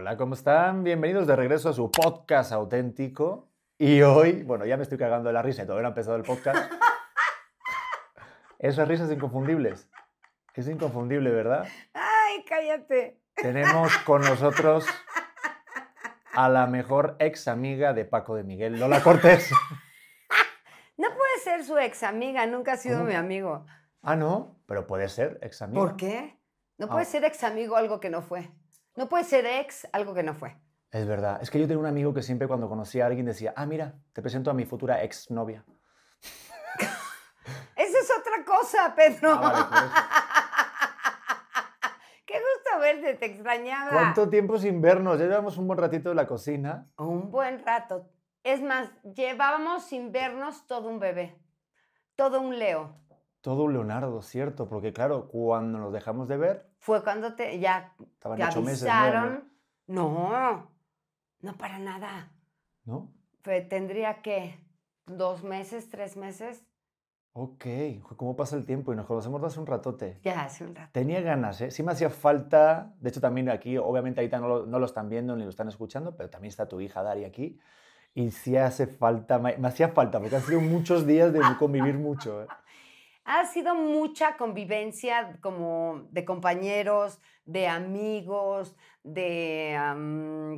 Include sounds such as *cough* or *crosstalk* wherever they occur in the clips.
Hola, ¿cómo están? Bienvenidos de regreso a su podcast auténtico. Y hoy, bueno, ya me estoy cagando de la risa y todavía no ha empezado el podcast. Esas risas inconfundibles. Es inconfundible, ¿verdad? Ay, cállate. Tenemos con nosotros a la mejor ex amiga de Paco de Miguel, Lola Cortés. No puede ser su ex amiga, nunca ha sido ¿Cómo? mi amigo. Ah, no, pero puede ser ex amiga. ¿Por qué? No puede Ah. ser ex amigo algo que no fue. No puede ser ex algo que no fue. Es verdad. Es que yo tenía un amigo que siempre cuando conocía a alguien decía, ah, mira, te presento a mi futura ex novia. *laughs* Esa es otra cosa, Pedro. Ah, vale. *laughs* Qué gusto verte, te extrañaba. ¿Cuánto tiempo sin vernos? Ya llevamos un buen ratito en la cocina. Un buen rato. Es más, llevábamos sin vernos todo un bebé. Todo un Leo. Todo un Leonardo, cierto, porque claro, cuando nos dejamos de ver, Fue cuando te ya estaban te ocho meses. avisaron. No, no para nada. ¿No? Fue- tendría que dos meses, tres meses. Ok, ¿cómo pasa el tiempo? Y nos conocemos hace un ratote. Ya hace un rato. Tenía ganas, ¿eh? Sí me hacía falta, de hecho también aquí, obviamente ahorita no lo, no lo están viendo ni lo están escuchando, pero también está tu hija Dari aquí. Y sí hace falta, me, me hacía falta, porque han sido muchos días de convivir mucho. ¿eh? Ha sido mucha convivencia como de compañeros, de amigos, de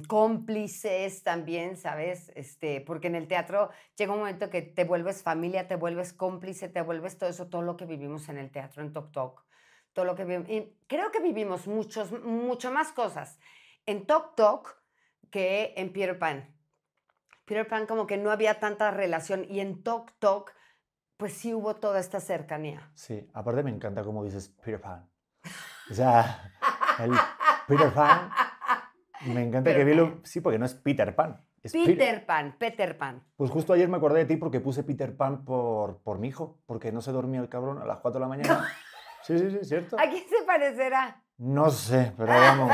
cómplices también, ¿sabes? Este, porque en el teatro llega un momento que te vuelves familia, te vuelves cómplice, te vuelves todo eso, todo lo que vivimos en el teatro, en Tok Tok. Todo lo que. Y creo que vivimos muchos, mucho más cosas en Tok Tok que en Peter Pan. Peter Pan como que no había tanta relación y en Tok Tok pues sí hubo toda esta cercanía. Sí, aparte me encanta cómo dices Peter Pan. O sea, el Peter Pan, me encanta que vi lo... Sí, porque no es Peter Pan. Es Peter Pan, Peter Pan. Pues justo ayer me acordé de ti porque puse Peter Pan por, por mi hijo, porque no se dormía el cabrón a las 4 de la mañana. Sí, sí, sí, ¿cierto? ¿A quién se parecerá? No sé, pero vamos.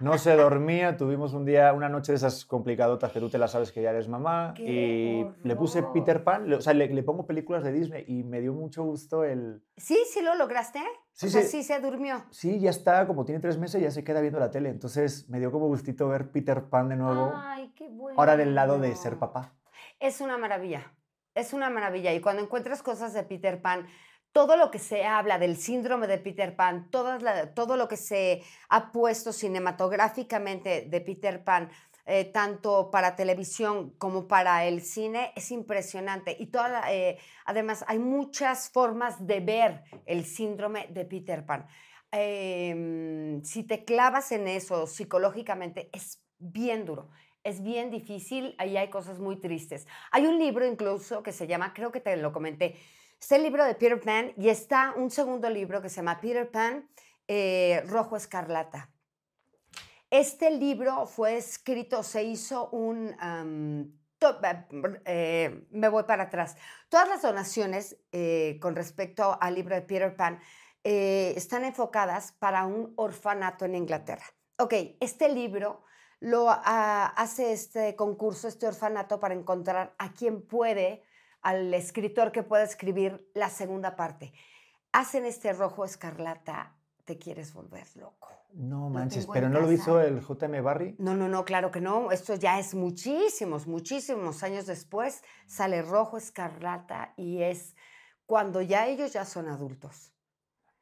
No se dormía, tuvimos un día, una noche de esas complicadotas que tú te las sabes que ya eres mamá. ¡Qué y le puse! Peter Pan, le- o sea, le, le pongo películas de Disney y me dio mucho gusto el... ¿Sí? ¿Sí lo lograste? Sí, o sea, sí. sí se durmió. Sí, ya está, como tiene tres meses, ya se queda viendo la tele. Entonces me dio como gustito ver Peter Pan de nuevo, Ay, qué bueno. ahora del lado de ser papá. Es una maravilla. Es una maravilla. Y cuando encuentras cosas de Peter Pan, todo lo que se habla del síndrome de Peter Pan, todo lo que se ha puesto cinematográficamente de Peter Pan, eh, tanto para televisión como para el cine, es impresionante. Y toda eh, además hay muchas formas de ver el síndrome de Peter Pan. Em, si te clavas en eso psicológicamente, es bien duro. Es bien difícil, ahí hay cosas muy tristes. Hay un libro incluso que se llama, creo que te lo comenté, está el libro de Peter Pan y está un segundo libro que se llama Peter Pan eh, Rojo Escarlata. Este libro fue escrito, se hizo un... to- eh, me voy para atrás. Todas las donaciones eh, con respecto al libro de Peter Pan eh, están enfocadas para un orfanato en Inglaterra. Ok, este libro lo ah, hace este concurso, este orfanato, para encontrar a quien puede, al escritor que pueda escribir la segunda parte. Hacen este rojo escarlata, te quieres volver loco. No manches, pero no lo hizo el JM Barry. No, no, no, claro que no. Esto ya es muchísimos, muchísimos años después. Sale rojo escarlata y es cuando ya ellos ya son adultos.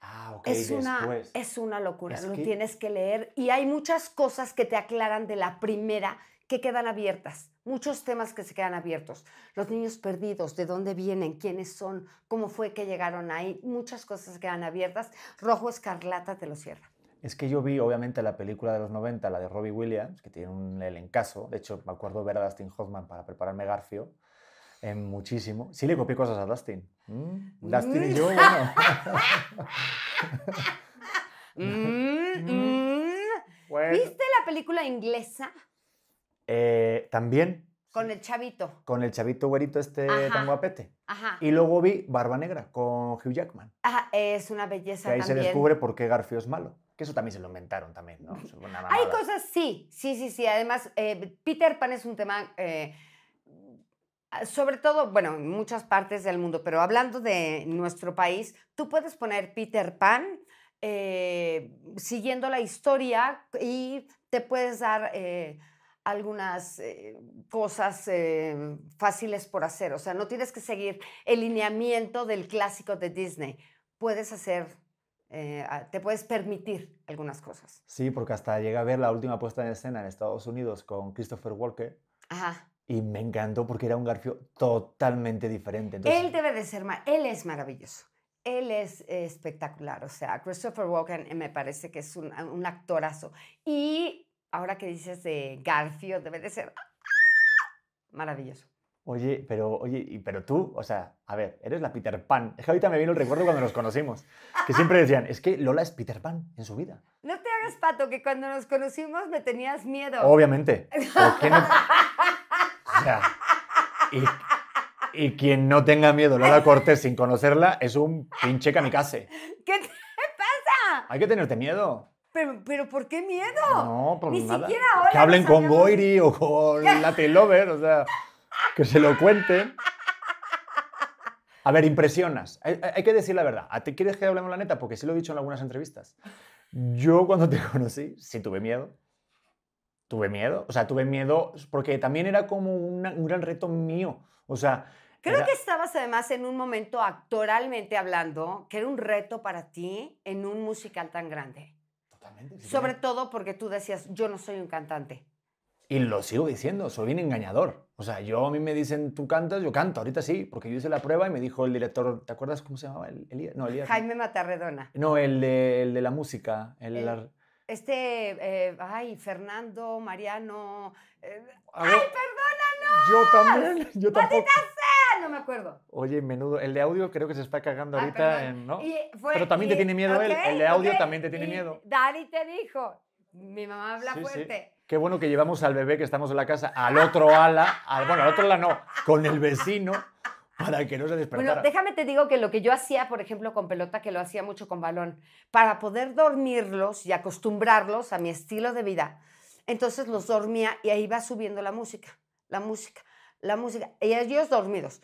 Ah, ok, es, una, es una locura, Es lo que- tienes que leer y hay muchas cosas que te aclaran de la primera que quedan abiertas, muchos temas que se quedan abiertos. Los niños perdidos, de dónde vienen, quiénes son, cómo fue que llegaron ahí, muchas cosas quedan abiertas. Rojo Escarlata te lo cierra. Es que yo vi, obviamente, la película de los 90, la de Robbie Williams, que tiene un elencazo. De hecho, me acuerdo ver a Dustin Hoffman para prepararme Garfio. eh, muchísimo. Sí le copié cosas a Dustin. Mm, Dustin y yo, bueno. *laughs* Mm, Mm. mm. *laughs* Bueno. ¿Viste la película inglesa Eh, también con el chavito? con el chavito güerito este Ajá. tan guapete. Ajá. Y luego vi Barba Negra con Hugh Jackman. Ajá, es una Que belleza ahí se también. descubre por qué Garfio es malo. Que eso también se lo inventaron también, ¿no? Hay cosas, sí, sí, sí, sí. Además, eh, Peter Pan es un tema, eh, sobre todo, bueno, en muchas partes del mundo, pero hablando de nuestro país, tú puedes poner Peter Pan eh, siguiendo la historia y te puedes dar algunas eh, cosas eh, fáciles por hacer. O sea, no tienes que seguir el lineamiento del clásico de Disney. Puedes hacer, eh, te puedes permitir algunas cosas. Sí, porque hasta llegué a ver la última puesta en escena en Estados Unidos con Christopher Walker Ajá. y me encantó porque era un Garfio totalmente diferente. Entonces, Él debe de ser, él es maravilloso. Él es espectacular. O sea, Christopher Walken eh, me parece que es un, un actorazo. Y ahora que dices de Garfield, debe de ser maravilloso. Oye, pero, oye, pero tú, o sea, a ver, eres la Peter Pan. Es que ahorita me vino el recuerdo cuando nos conocimos, que siempre decían, es que Lola es Peter Pan en su vida. No te hagas pato, que cuando nos conocimos me tenías miedo. Obviamente. ¿Por qué no? *laughs* O sea, y, y quien no tenga miedo a Lola Cortés sin conocerla es un pinche kamikaze. ¿Qué te pasa? Hay que tenerte miedo. ¿Pero, pero por qué miedo? No, por Ni nada. siquiera ahora que hablen con Goiri o con *laughs* Latin Lover, o sea, que se lo cuenten. A ver, impresionas. Hay, hay- hay que decir la verdad. ¿A ti quieres que hablemos la neta? Porque sí lo he dicho en algunas entrevistas. Yo cuando te *laughs* conocí, sí tuve miedo. Tuve miedo. O sea, tuve miedo porque también era como una- un gran reto mío. O sea, Creo era- que estabas además en un momento actoralmente hablando que era un reto para ti en un musical tan grande. Sí, Sobre todo porque tú decías, yo no soy un cantante. Y lo sigo diciendo, soy bien engañador. O sea, yo a mí me dicen, tú cantas, yo canto, ahorita sí, porque yo hice la prueba y me dijo el director, ¿te acuerdas cómo se llamaba? El- Elías, no, no. Jaime Matarredona. No, el de, el de la música. El, El- la- Este, eh, ay, Fernando, Mariano. eh, A ver, Yo también, yo tampoco. No me acuerdo. Oye, menudo, el de audio creo que se está cagando Ah, ahorita, en, ¿no? Y fue- Pero también te y- tiene miedo él, ok, el de audio ok, también te tiene y miedo. Dani te dijo, mi mamá habla Sí, sí. fuerte. Qué bueno que llevamos al bebé que estamos en la casa al otro ala, al, bueno, al otro ala no, con el vecino, para que no se despertara. Bueno, déjame te digo que lo que yo hacía, por ejemplo, con pelota, que lo hacía mucho con balón, para poder dormirlos y acostumbrarlos a mi estilo de vida, entonces los dormía y ahí iba subiendo la música, la música, la música, y ellos dormidos.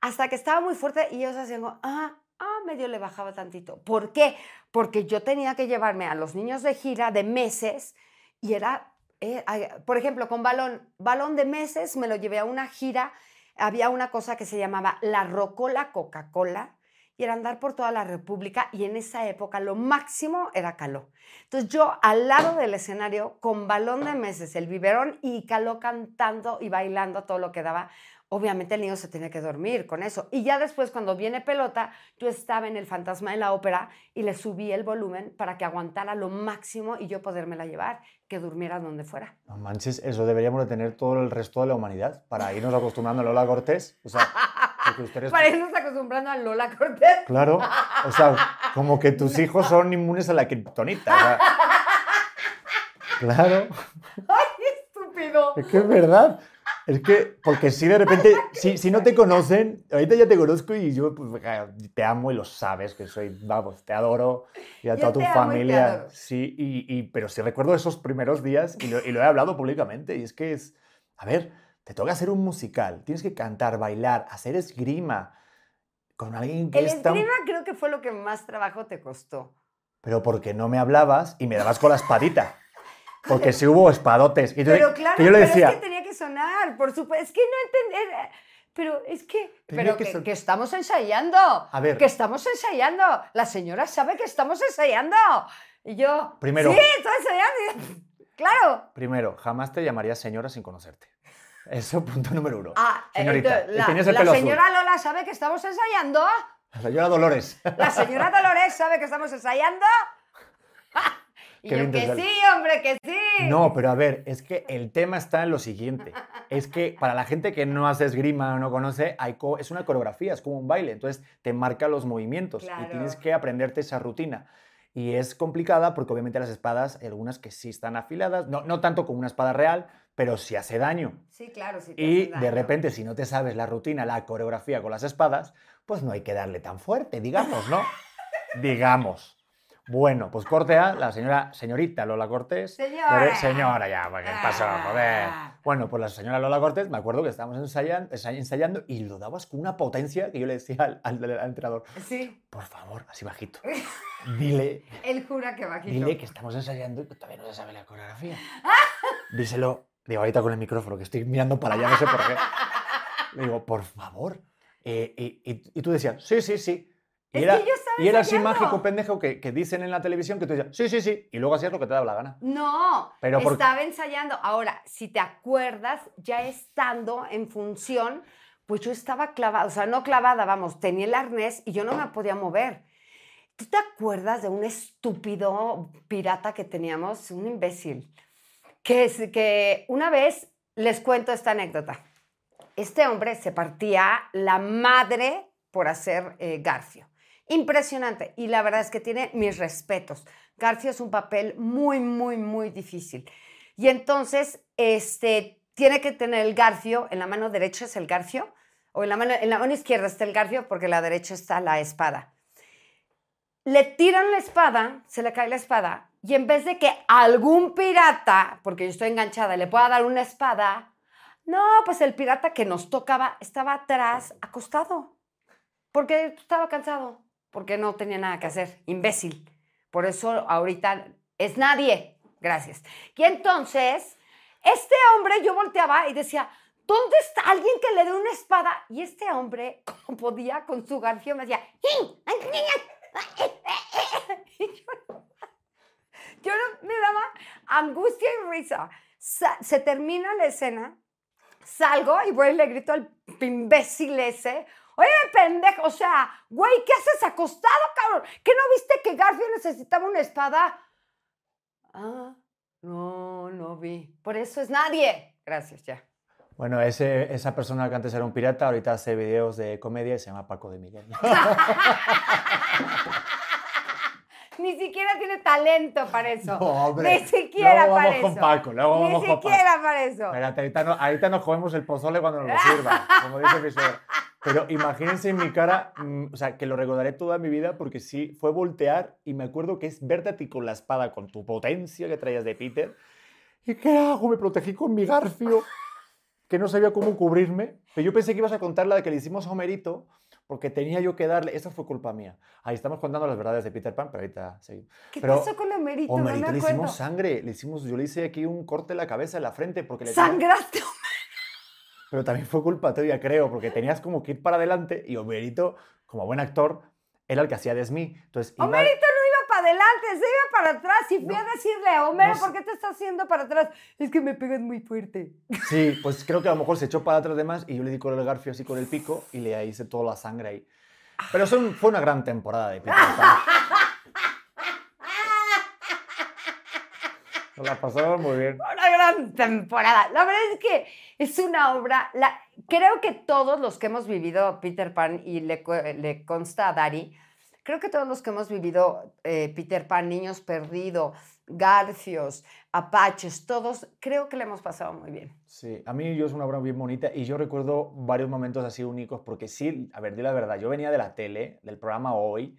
Hasta que estaba muy fuerte y ellos hacían, ah, ah, medio le bajaba tantito. ¿Por qué? Porque yo tenía que llevarme a los niños de gira de meses y era, eh, por ejemplo, con balón, balón de meses, me lo llevé a una gira había una cosa que se llamaba la Rocola Coca-Cola y era andar por toda la República y en esa época lo máximo era caló. Entonces yo al lado del escenario con balón de meses, el biberón y caló cantando y bailando todo lo que daba. Obviamente el niño se tenía que dormir con eso. Y ya después cuando viene pelota, yo estaba en el fantasma de la ópera y le subí el volumen para que aguantara lo máximo y yo podérmela llevar, que durmiera donde fuera. No manches, eso deberíamos de tener todo el resto de la humanidad, para irnos acostumbrando a Lola Cortés. O sea, ustedes... *laughs* Para irnos acostumbrando a Lola Cortés. Claro, o sea, como que tus hijos son inmunes a la kriptonita. o sea. *laughs* Claro, ¡Ay, estúpido! es que es verdad. Es que, porque si de repente, si, si no te conocen, ahorita ya te conozco y yo pues, te amo y lo sabes, que soy, vamos, te adoro y a toda tu y familia. adoro. Sí, y, y- pero sí recuerdo esos primeros días y lo, y lo he hablado públicamente y es que es, a ver, te toca hacer un musical, tienes que cantar, bailar, hacer esgrima con alguien que El es tan esgrima creo que fue lo que más trabajo te costó. pero porque no me hablabas y me dabas con la espadita. Porque si hubo espadotes. Y Pero claro, que yo le pero decía, es que tenía que sonar, por supuesto. Es que no entender. Pero es que. Pero que que, que estamos ensayando. A ver. Que estamos ensayando. La señora sabe que estamos ensayando. Y yo. Primero. Sí, estoy ensayando. *laughs* claro. primero, jamás te llamaría señora sin conocerte. Eso, punto número uno. Ah, Señorita, entonces, y la, el la pelo azul. señora Lola sabe que estamos ensayando. La señora Dolores. La señora Dolores sabe que estamos ensayando. *laughs* y yo que sí, hombre, que sí. No, pero a ver, es que el tema está en lo siguiente. Es que para la gente que no hace esgrima o no conoce, hay co- es una coreografía, es como un baile. Entonces te marca los movimientos y tienes que aprenderte esa rutina. Y es complicada porque obviamente las espadas, algunas que sí están afiladas, no, no tanto como una espada real, pero sí hace daño. Sí, claro, sí. te Y hace de repente, si no te sabes la rutina, la coreografía con las espadas, pues no hay que darle tan fuerte, digamos, ¿no? *laughs* digamos. Bueno, pues corte A, la señora, señorita Lola Cortés. Señora. Señora, ya, ¿qué pasó? Joder. Ah. Bueno, pues la señora Lola Cortés, me acuerdo que estábamos ensayando, ensayando y lo dabas con una potencia que yo le decía al, al- al entrenador, Sí, por favor, así bajito, dile, *laughs* él jura que bajito. dile que estamos ensayando y que todavía no se sabe la coreografía. *laughs* Díselo, digo, ahorita con el micrófono, que estoy mirando para allá, no sé por qué. Le digo, por favor. Eh, y, y- y tú decías, sí, sí, sí. Y era, y así mágico, pendejo, que, que dicen en la televisión que tú decías, sí, sí, sí. Y luego hacías lo que te daba la gana. No, Pero estaba ensayando. Ahora, si te acuerdas, ya estando en función, pues yo estaba clavada, o sea, no clavada, vamos, tenía el arnés y yo no me podía mover. ¿Tú te acuerdas de un estúpido pirata que teníamos, un imbécil? Que, es- que una vez les cuento esta anécdota. Este hombre se partía la madre por hacer eh, Garfio. Impresionante. Y la verdad es que tiene mis respetos. Garfio es un papel muy, muy, muy difícil. Y entonces, este, tiene que tener el Garfio, en la mano derecha es el Garfio, o en la mano, en la mano izquierda está el Garfio, porque en la derecha está la espada. Le tiran la espada, se le cae la espada, y en vez de que algún pirata, porque yo estoy enganchada, le pueda dar una espada, no, pues el pirata que nos tocaba estaba atrás, acostado, porque estaba cansado, porque no tenía nada que hacer, imbécil. Por eso ahorita es nadie. Gracias. Y entonces, este hombre, yo volteaba y decía, ¿dónde está alguien que le dé una espada? Y este hombre, *laughs* como podía, con su garfio, me decía, *laughs* y yo, yo me daba angustia y risa. Sa- se termina la escena, salgo y voy y le grito al imbécil ese, oye, pendejo, o sea, güey, ¿qué haces acostado, cabrón? ¿Qué no viste que Garfio necesitaba una espada? Ah, no, no vi. Por eso es nadie. Gracias, ya. Bueno, ese, esa persona que antes era un pirata, ahorita hace videos de comedia y se llama Paco de Miguel. *laughs* Ni siquiera tiene talento para eso. No, hombre. Ni siquiera Luego para vamos con eso. Paco, luego Ni vamos con Paco. siquiera para eso. Espérate, ahorita, no- ahorita nos comemos el pozole cuando nos lo *laughs* sirva, como dice mi suegra. Pero imagínense en mi cara, mm, o sea, que lo recordaré toda mi vida porque sí, fue voltear y me acuerdo que es verte a ti con la espada, con tu potencia que traías de Peter. ¿Y qué hago? Me protegí con mi garfio, que no sabía cómo cubrirme. Pero yo pensé que ibas a contar la de que le hicimos a Homerito, porque tenía yo que darle. Esa fue culpa mía. Ahí estamos contando las verdades de Peter Pan, pero ahorita seguimos. ¿Qué Pero pasó con Homerito? Homerito no me le hicimos sangre, le hicimos, yo le hice aquí un corte en la cabeza, en la frente, porque le ¿Sangraste? Pero también fue culpa tuya, creo, porque tenías como que ir para adelante y Homerito, como buen actor, era el que hacía de Smee. Entonces, Homerito no iba para adelante, se iba para atrás. Y fui No, a decirle, Homero, no. ¿por qué te estás haciendo para atrás? Es que me pegas muy fuerte. *laughs* Sí, pues creo que a lo mejor se echó para atrás de más y yo le di con el garfio así con el pico y le hice toda la sangre ahí. Pero eso fue una gran temporada de Peter Pan. *laughs* Nos la pasamos muy bien. Una gran temporada. La verdad es que es una obra, la, creo que todos los que hemos vivido Peter Pan, y le consta a Dari, creo que todos los que hemos vivido eh, Peter Pan, Niños Perdidos, Garfios, Apaches, todos, creo que le hemos pasado muy bien. Sí, a mí yo es una obra bien bonita y yo recuerdo varios momentos así únicos porque sí, a ver, di la verdad, yo venía de la tele, del programa Hoy,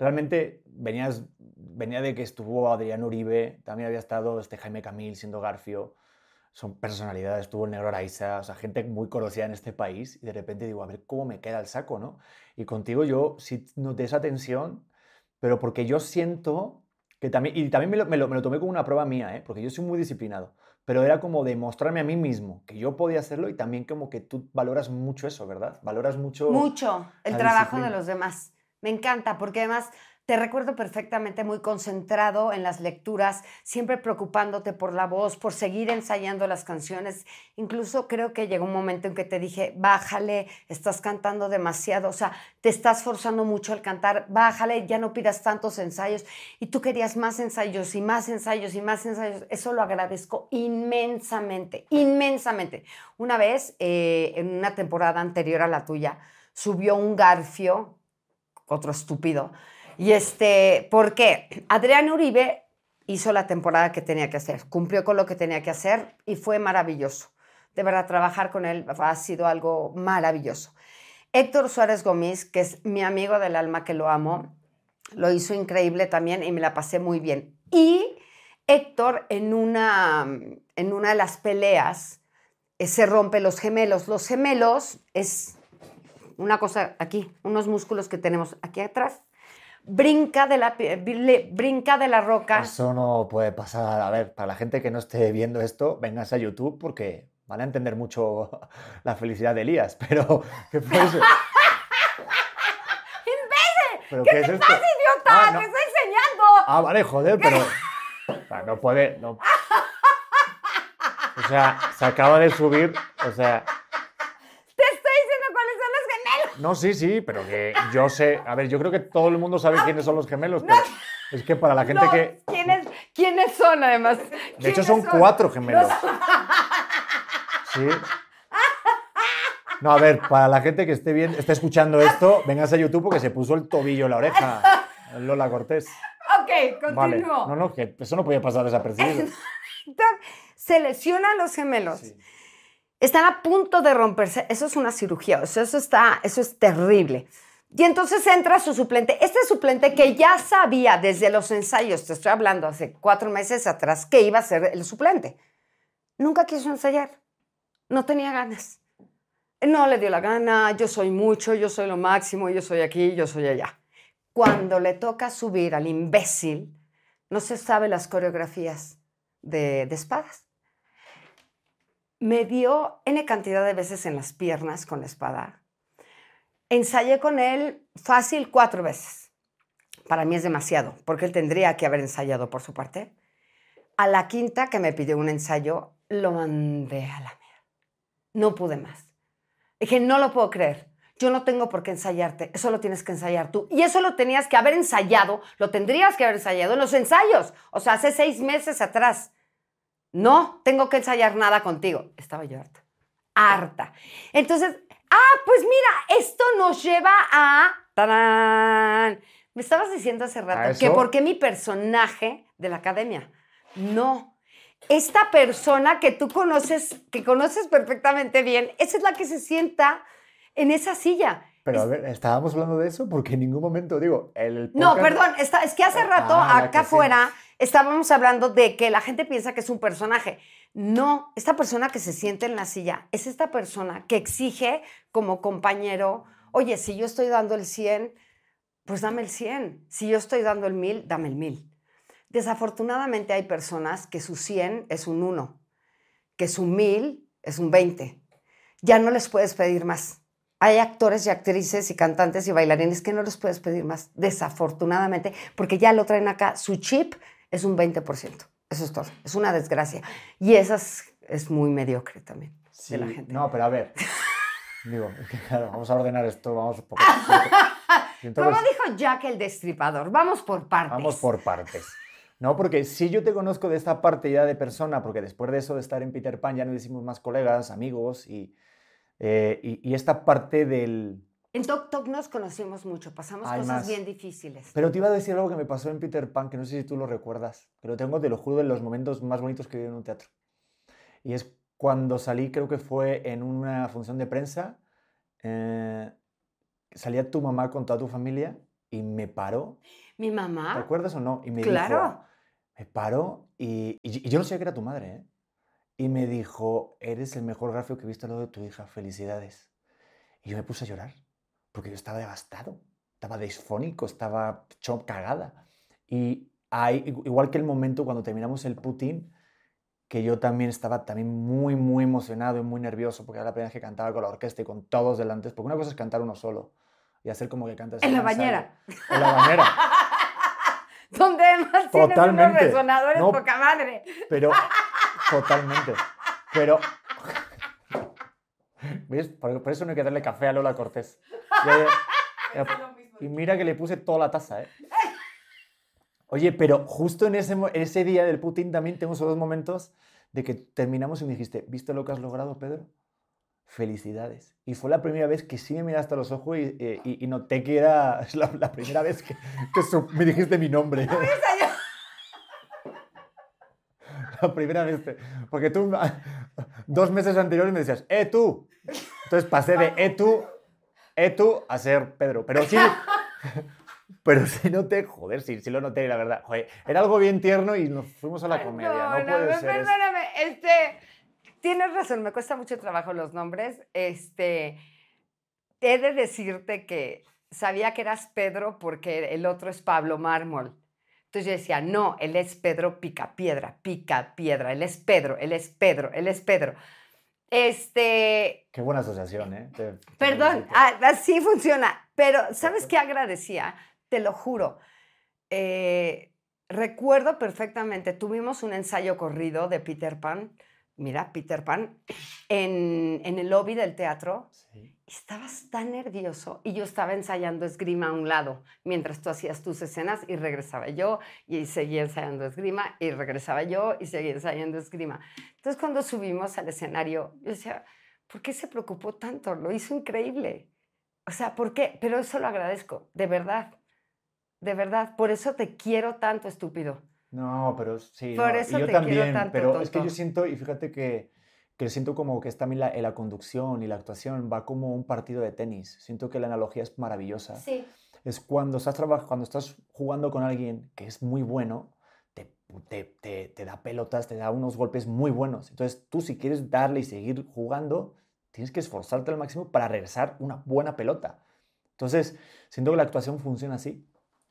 realmente venías, venía de que estuvo Adrián Uribe, también había estado este Jaime Camil siendo Garfio, son personalidades, estuvo el Negro Araiza, o sea, gente muy conocida en este país y de repente digo, a ver cómo me queda el saco, ¿no? Y contigo yo sí noté esa tensión, pero porque yo siento que también, y también me lo, me lo- me lo tomé como una prueba mía, ¿eh? porque yo soy muy disciplinado, pero era como demostrarme a mí mismo que yo podía hacerlo y también como que tú valoras mucho eso, ¿verdad? Valoras mucho... Mucho el trabajo de los demás. Me encanta porque además te recuerdo perfectamente muy concentrado en las lecturas, siempre preocupándote por la voz, por seguir ensayando las canciones. Incluso creo que llegó un momento en que te dije, bájale, estás cantando demasiado, o sea, te estás forzando mucho al cantar, bájale, ya no pidas tantos ensayos. Y tú querías más ensayos y más ensayos y más ensayos. Eso lo agradezco inmensamente, inmensamente. Una vez, eh, en una temporada anterior a la tuya, subió un garfio, otro estúpido. Y este, ¿por qué? Adrián Uribe hizo la temporada que tenía que hacer, cumplió con lo que tenía que hacer y fue maravilloso. De verdad, trabajar con él ha sido algo maravilloso. Héctor Suárez Gómez, que es mi amigo del alma, que lo amo, lo hizo increíble también y me la pasé muy bien. Y Héctor en una, en una de las peleas eh, se rompe los gemelos. Los gemelos es una cosa aquí, unos músculos que tenemos aquí atrás. Brinca de la, brinca de la roca. Eso no puede pasar. A ver, para la gente que no esté viendo esto, vengas a YouTube porque van a entender mucho *laughs* la felicidad de Elías. Pero, ¿qué fue eso? *laughs* ¿Pero ¿Qué, qué te es pasa, idiota? Ah, ¡Te estoy enseñando! Ah, vale, joder, pero... no puede... No. O sea, se acaba de subir, o sea... Te estoy diciendo cuáles son los gemelos. No, sí, sí, pero que yo sé... A ver, yo creo que todo el mundo sabe quiénes son los gemelos, pero es que para la gente que... ¿quiénes, ¿Quiénes son, además? De hecho, son, cuatro gemelos. Sí. No, a ver, para la gente que esté bien, está escuchando esto, vengas a YouTube porque se puso el tobillo en la oreja. *laughs* Lola Cortés. Ok, continúo. No, no, que eso no podía pasar desapercibido. *laughs* se lesionan los gemelos. Están a punto de romperse. Eso es una cirugía. eso, está, eso es terrible. Y entonces entra su suplente. Este suplente que ya sabía desde los ensayos, te estoy hablando hace cuatro meses atrás, que iba a ser el suplente. Nunca quiso ensayar. No tenía ganas no le dio la gana, yo soy mucho, yo soy lo máximo, yo soy aquí, yo soy allá. Cuando le toca subir al imbécil, no se sabe las coreografías de, de espadas. Me dio N cantidad de veces en las piernas con la espada. Ensayé con él fácil cuatro veces. Para mí es demasiado, porque él tendría que haber ensayado por su parte. A la quinta que me pidió un ensayo, lo mandé a la mierda. No pude más. Dije, no lo puedo creer. Yo no tengo por qué ensayarte, eso lo tienes que ensayar tú. Y eso lo tenías que haber ensayado, lo tendrías que haber ensayado en los ensayos, o sea, hace seis meses atrás. No tengo que ensayar nada contigo. Estaba yo harta. Harta. Entonces, ah, pues mira, esto nos lleva a... ¡Tarán! Me estabas diciendo hace rato que por qué mi personaje de la academia. No, esta persona que tú conoces, que conoces perfectamente bien, esa es la que se sienta en esa silla. Pero a ver, estábamos hablando de eso porque en ningún momento digo el No, perdón, está, es que hace rato ah, acá afuera estábamos hablando de que la gente piensa que es un personaje. No, esta persona que se siente en la silla es esta persona que exige como compañero, oye, si yo estoy dando el 100, pues dame el 100. Si yo estoy dando el 1000, dame el 1000. Desafortunadamente hay personas que su 100 es un 1, que su 1000 es un 20. Ya no les puedes pedir más. Hay actores y actrices y cantantes y bailarines que no les puedes pedir más, desafortunadamente, porque ya lo traen acá. Su chip es un 20%. Eso es todo. Es una desgracia. Y esa es, muy mediocre también de la gente. No, pero a ver. *laughs* Digo, claro, vamos a ordenar esto, vamos por... *laughs* Como dijo Jack el Destripador, vamos por partes. Vamos por partes. No, porque si yo te conozco de esta parte ya de persona, porque después de eso de estar en Peter Pan ya nos hicimos más colegas, amigos, y, eh, y, esta parte del... En Tok Tok nos conocimos mucho, pasamos cosas bien difíciles. Pero te iba a decir algo que me pasó en Peter Pan, que no sé si tú lo recuerdas, pero tengo, te lo juro, de los momentos más bonitos que he vivido en un teatro. Y es cuando salí, creo que fue en una función de prensa, eh, salía tu mamá con toda tu familia y me paró. ¿Mi mamá? ¿Te acuerdas o no? Y me claro. Me paró y, yo no sabía que era tu madre, ¿eh? Y me dijo, eres el mejor gráfico que he visto al lado de tu hija, felicidades. Y yo me puse a llorar, porque yo estaba devastado, estaba disfónico, estaba cagada. Y hay, igual que el momento cuando terminamos el Putin, que yo también estaba también muy, muy emocionado y muy nervioso, porque era la primera vez que cantaba con la orquesta y con todos delante, porque una cosa es cantar uno solo y hacer como que cantas. En la bañera. En la bañera. *laughs* donde además tienes unos resonadores poca madre. Pero, totalmente. Pero, ¿ves? Por, eso no hay que darle café a Lola Cortés. y *laughs* mira que le puse toda la taza, ¿eh? Oye, pero justo en ese, ese día del Putin también tengo esos dos momentos de que terminamos y me dijiste, ¿viste lo que has logrado, Pedro? felicidades. Y fue la primera vez que sí me miraste a los ojos y, eh, y, noté que era la, primera vez que, me dijiste mi nombre. *laughs* la primera vez. Porque tú, *laughs* dos meses anteriores me decías, ¡eh, tú! Entonces pasé de, ¡eh, tú! ¡eh, tú! a ser Pedro. Pero sí, *laughs* Pero sí noté, joder, sí, sí lo noté, la verdad. Joder, era algo bien tierno y nos fuimos a la comedia. No, no, puede no, ser. perdóname, este, tienes razón, me cuesta mucho trabajo los nombres. Este, he de decirte que sabía que eras Pedro porque el otro es Pablo Mármol. Entonces yo decía, no, él es Pedro Picapiedra, Picapiedra, él es Pedro, él es Pedro, él es Pedro. Este, Qué buena asociación, ¿eh? Te- te Perdón, ah, así funciona. Pero, ¿sabes qué agradecía? Te lo juro. Eh, recuerdo perfectamente, tuvimos un ensayo corrido de Peter Pan, mira, Peter Pan, en, en el lobby del teatro. Sí. Estabas tan nervioso y yo estaba ensayando esgrima a un lado, mientras tú hacías tus escenas y regresaba yo y seguía ensayando esgrima y regresaba yo y seguía ensayando esgrima. Entonces cuando subimos al escenario, yo decía, ¿por qué se preocupó tanto? Lo hizo increíble. O sea, ¿por qué? Pero eso lo agradezco, de verdad, de verdad. Por eso te quiero tanto, estúpido. No, pero sí. Por no, y eso yo te quiero también, tanto, pero es que yo siento, y fíjate que, que siento como que es también la, la conducción y la actuación va como un partido de tenis. Siento que la analogía es maravillosa. Sí. Es cuando estás, cuando estás jugando con alguien que es muy bueno, te, te, te, te da pelotas, te da unos golpes muy buenos. Entonces tú si quieres darle y seguir jugando, tienes que esforzarte al máximo para regresar una buena pelota. Entonces, siento que la actuación funciona así.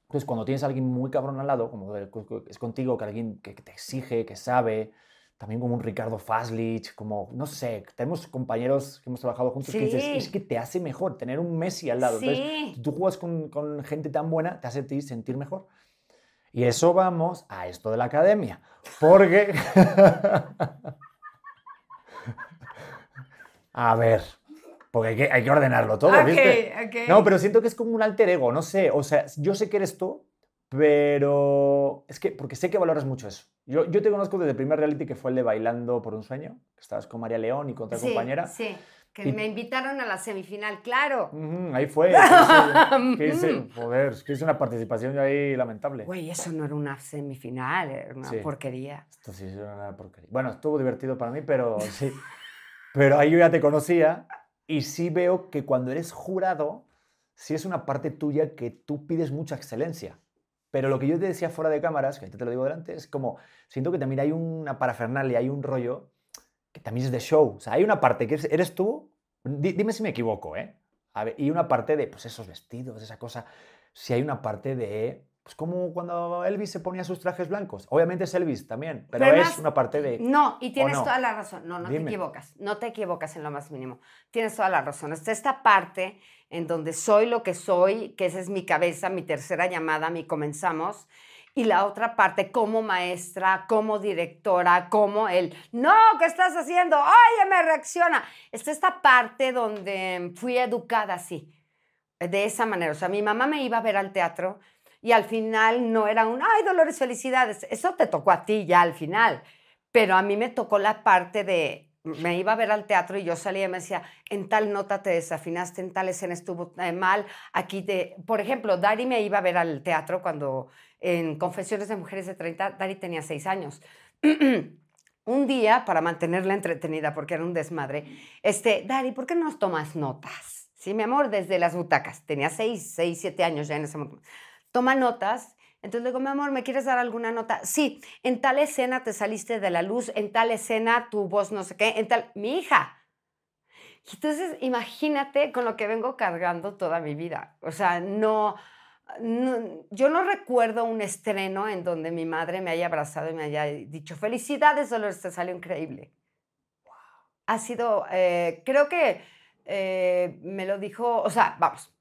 Entonces, cuando tienes a alguien muy cabrón al lado, como es contigo, que alguien que te exige, que sabe, también como un Ricardo Faslich, como, no sé, tenemos compañeros que hemos trabajado juntos que dices, Sí. es que te hace mejor tener un Messi al lado. Entonces, Sí. si tú juegas con, con gente tan buena, te hace ti sentir mejor. Y eso vamos a esto de la academia. Porque. *laughs* a ver. Porque hay que, hay que ordenarlo todo, ¿viste? ok. No, pero siento que es como un alter ego, no sé. O sea, yo sé que eres tú, pero es que, porque sé que valoras mucho eso. Yo, yo te conozco desde el primer reality que fue el de Bailando por un sueño, que estabas con María León y con otra Sí, compañera. Sí, que Y- me invitaron a la semifinal, claro. Ujú, ahí fue. que *laughs* hice- hice- joder, es que hice una participación ahí lamentable. Güey, eso no era una semifinal, era una Sí. porquería. Esto sí es una porquería. Bueno, estuvo divertido para mí, pero sí. Pero ahí yo ya te conocía y sí veo que cuando eres jurado, sí es una parte tuya que tú pides mucha excelencia. Pero lo que yo te decía fuera de cámaras, que ahorita te lo digo delante, es como, siento que también hay una parafernalia, hay un rollo que también es de show. O sea, hay una parte que es- eres tú, di- dime si me equivoco, ¿eh? Y una parte de, pues, esos vestidos, esa cosa. Si hay una parte de, pues, como cuando Elvis se ponía sus trajes blancos. Obviamente es Elvis también, pero, Pero es una parte de... No, y tienes no? toda la razón. No, no te equivocas. No te equivocas en lo más mínimo. Tienes toda la razón. Está esta parte en donde soy lo que soy, que esa es mi cabeza, mi tercera llamada, mi comenzamos. Y la otra parte como maestra, como directora, como el, no, ¿qué estás haciendo? Oye, me reacciona. Está esta parte donde fui educada así, de esa manera. O sea, mi mamá me iba a ver al teatro y al final no era un, ay, Dolores, felicidades. Eso te tocó a ti ya al final. Pero a mí me tocó la parte de, me iba a ver al teatro y yo salía y me decía, en tal nota te desafinaste, en tal escena estuvo eh, mal, aquí te... Por ejemplo, Dari me iba a ver al teatro cuando en Confesiones de Mujeres de 30, Dari tenía seis años. *clears throat* un día, para mantenerla entretenida, porque era un desmadre, este, Dari, ¿por qué no nos tomas notas? Sí, mi amor, desde las butacas. Tenía seis, seis, siete años ya en ese momento. Toma notas. Entonces le digo, mi amor, ¿me quieres dar alguna nota? Sí, en tal escena te saliste de la luz, en tal escena tu voz no sé qué, en tal... Mi hija. Entonces, imagínate con lo que vengo cargando toda mi vida. O sea, no, no- yo no recuerdo un estreno en donde mi madre me haya abrazado y me haya dicho, felicidades, Dolores, te salió increíble. Ha sido, eh, creo que eh, me lo dijo, o sea, vamos,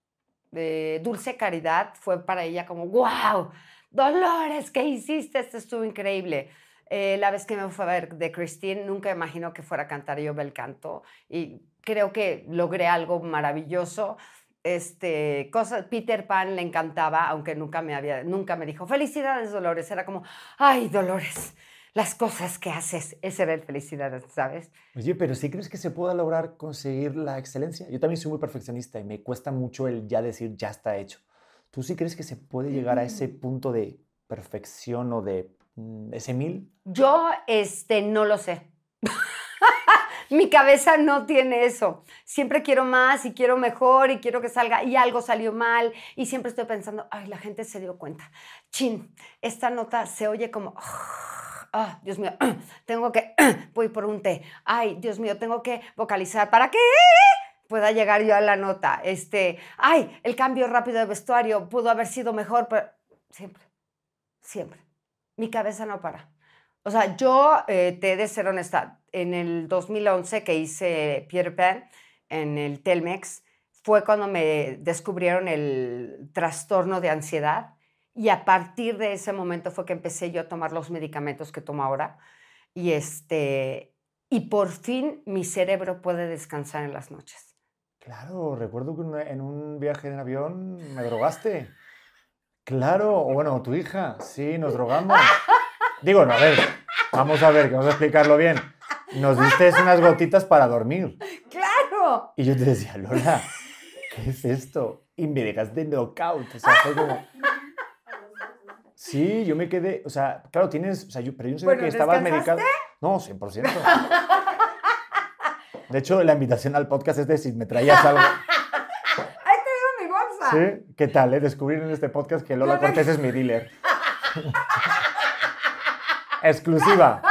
Dulce Caridad fue para ella como, wow, Dolores, ¿qué hiciste? Esto estuvo increíble. Eh, la vez que me fue a ver de Christine, nunca imaginó que fuera a cantar yo bel canto y creo que logré algo maravilloso. Este, cosa, Peter Pan le encantaba, aunque nunca me había, nunca me dijo felicidades Dolores, era como, ay Dolores, las cosas que haces, ese era el felicidades, ¿sabes? Oye, pero ¿sí crees que se pueda lograr conseguir la excelencia? Yo también soy muy perfeccionista y me cuesta mucho el ya decir ya está hecho. ¿Tú sí crees que se puede llegar a ese punto de perfección o de mm, ese mil? Yo, este, no lo sé. *laughs* mi cabeza no tiene eso. Siempre quiero más y quiero mejor y quiero que salga y algo salió mal y siempre estoy pensando, ay, la gente se dio cuenta. Chin, esta nota se oye como... Ah, Dios mío, *clears throat* tengo que, *clears throat* voy por un té. Ay, Dios mío, tengo que vocalizar para que pueda llegar yo a la nota. Este, ay, el cambio rápido de vestuario pudo haber sido mejor, pero siempre, siempre. Mi cabeza no para. O sea, yo eh, te he de ser honesta. En el 2011 que hice Peter Pan en el Telmex, fue cuando me descubrieron el trastorno de ansiedad y a partir de ese momento fue que empecé yo a tomar los medicamentos que tomo ahora y este y por fin mi cerebro puede descansar en las noches. Claro, recuerdo que en un viaje en avión me drogaste. Claro, o bueno, tu hija, sí, nos drogamos. Digo, no, a ver, vamos a ver, que vamos a explicarlo bien. Nos diste unas gotitas para dormir. ¡Claro! Y yo te decía, Lola, ¿qué es esto? Y me dejaste knockout. O sea, fue como... Sí, yo me quedé, o sea, claro, tienes, o sea, yo, pero yo no sabía que estabas medicado. No, 100%. De hecho, la invitación al podcast es de si me traías algo. ¡Ahí te digo mi bolsa! ¿Sí? ¿Qué tal, eh? Descubrir en este podcast que Lola Cortés es mi dealer. Exclusiva.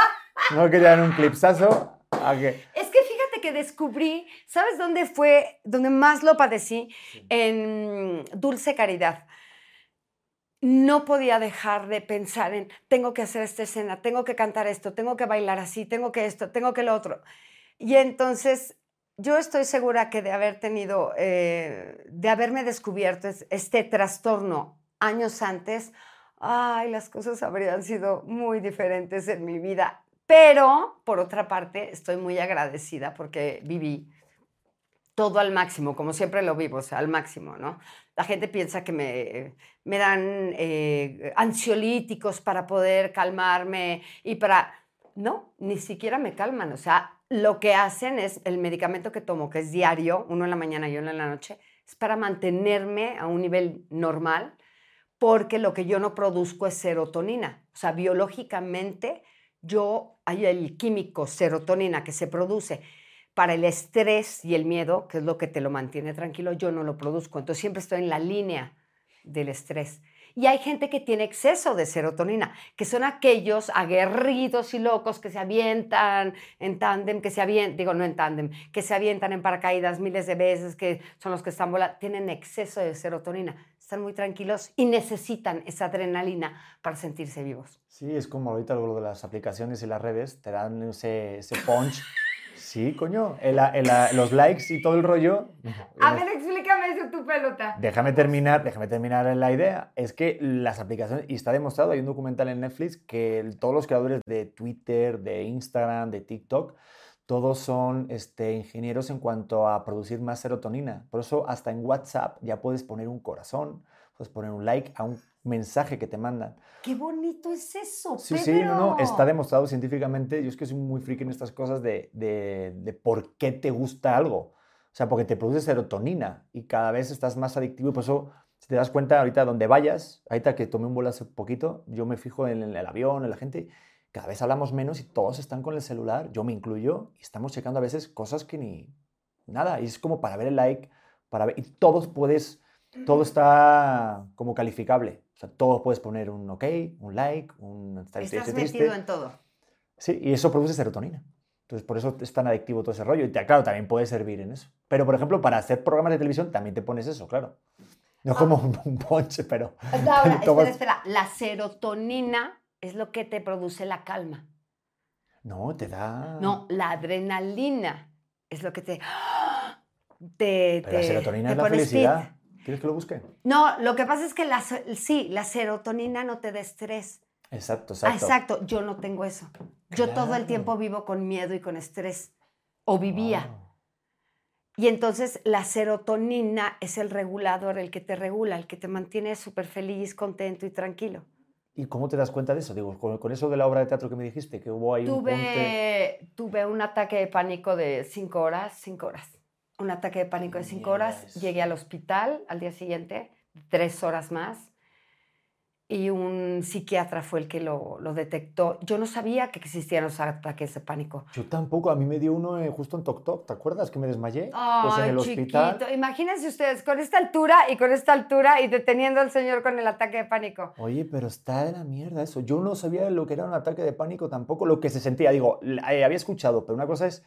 No quería dar un clipsazo. ¿A qué? Es que fíjate que descubrí, ¿sabes dónde fue, donde más lo padecí? En Dulce Caridad. No podía dejar de pensar en, tengo que hacer esta escena, tengo que cantar esto, tengo que bailar así, tengo que esto, tengo que lo otro. Y entonces yo estoy segura que de haber tenido, eh, de haberme descubierto este trastorno años antes, ay, las cosas habrían sido muy diferentes en mi vida. Pero, por otra parte, estoy muy agradecida porque viví todo al máximo, como siempre lo vivo, o sea, al máximo, ¿no? La gente piensa que me, me dan eh, ansiolíticos para poder calmarme y para... No, ni siquiera me calman, o sea, lo que hacen es el medicamento que tomo, que es diario, uno en la mañana y uno en la noche, es para mantenerme a un nivel normal, porque lo que yo no produzco es serotonina. O sea, biológicamente, yo, hay el químico serotonina que se produce para el estrés y el miedo, que es lo que te lo mantiene tranquilo, yo no lo produzco. Entonces siempre estoy en la línea del estrés. Y hay gente que tiene exceso de serotonina, que son aquellos aguerridos y locos que se avientan en tándem, que se avientan, digo, no en tándem, que se avientan en paracaídas miles de veces, que son los que están volando, tienen exceso de serotonina, están muy tranquilos y necesitan esa adrenalina para sentirse vivos. Sí, es como ahorita lo de las aplicaciones y las redes, te dan ese, ese punch Sí, coño. los likes y todo el rollo. A ver, explícame eso tu pelota. Déjame terminar, déjame terminar la idea. Es que las aplicaciones, y está demostrado, hay un documental en Netflix que todos los creadores de Twitter, de Instagram, de TikTok, todos son este, ingenieros en cuanto a producir más serotonina. Por eso hasta en WhatsApp ya puedes poner un corazón, puedes poner un like a un mensaje que te mandan. ¡Qué bonito es eso! Sí, sí, no, no, está demostrado científicamente. Yo es que soy muy friki en estas cosas de, de, de, por qué te gusta algo. O sea, porque te produce serotonina y cada vez estás más adictivo y por eso, si te das cuenta, ahorita donde vayas, ahorita que tomé un vuelo hace poquito, yo me fijo en el avión, en la gente, cada vez hablamos menos y todos están con el celular, yo me incluyo, y estamos checando a veces cosas que ni nada, y es como para ver el like, para ver, y todos puedes, todo está como calificable. O sea, todo puedes poner un ok, un like, un Estás metido en todo. Sí, y eso produce serotonina. Entonces, por eso es tan adictivo todo ese rollo. Y claro, también puede servir en eso. Pero, por ejemplo, para hacer programas de televisión también te pones eso, claro. No como ah. un, ponche, pero... Ahora, *laughs* espera, espera. La serotonina es lo que te produce la calma. No, te da... No, la adrenalina es lo que te... *gasps* te pero la serotonina es la felicidad. ¿Quieres que lo busque? No, lo que pasa es que la, sí, la serotonina no te da estrés. Exacto, exacto. exacto, yo no tengo eso. Yo todo el tiempo vivo con miedo y con estrés. O vivía. Y entonces la serotonina es el regulador, el que te regula, el que te mantiene súper feliz, contento y tranquilo. ¿Y cómo te das cuenta de eso? Digo, con, eso de la obra de teatro que me dijiste, que hubo ahí tuve, un Tuve un ataque de pánico de cinco horas, cinco horas un ataque de pánico de cinco horas, llegué al hospital al día siguiente, tres horas más, y un psiquiatra fue el que lo, lo, detectó. Yo no sabía que existían los ataques de pánico. Yo tampoco, a mí me dio uno eh, justo en Tok Tok, ¿te acuerdas que me desmayé? pues en el chiquito. Imagínense ustedes, con esta altura y con esta altura y deteniendo al señor con el ataque de pánico. Oye, pero está de la mierda eso. Yo no sabía lo que era un ataque de pánico tampoco, lo que se sentía. Digo, eh, había escuchado, pero una cosa es,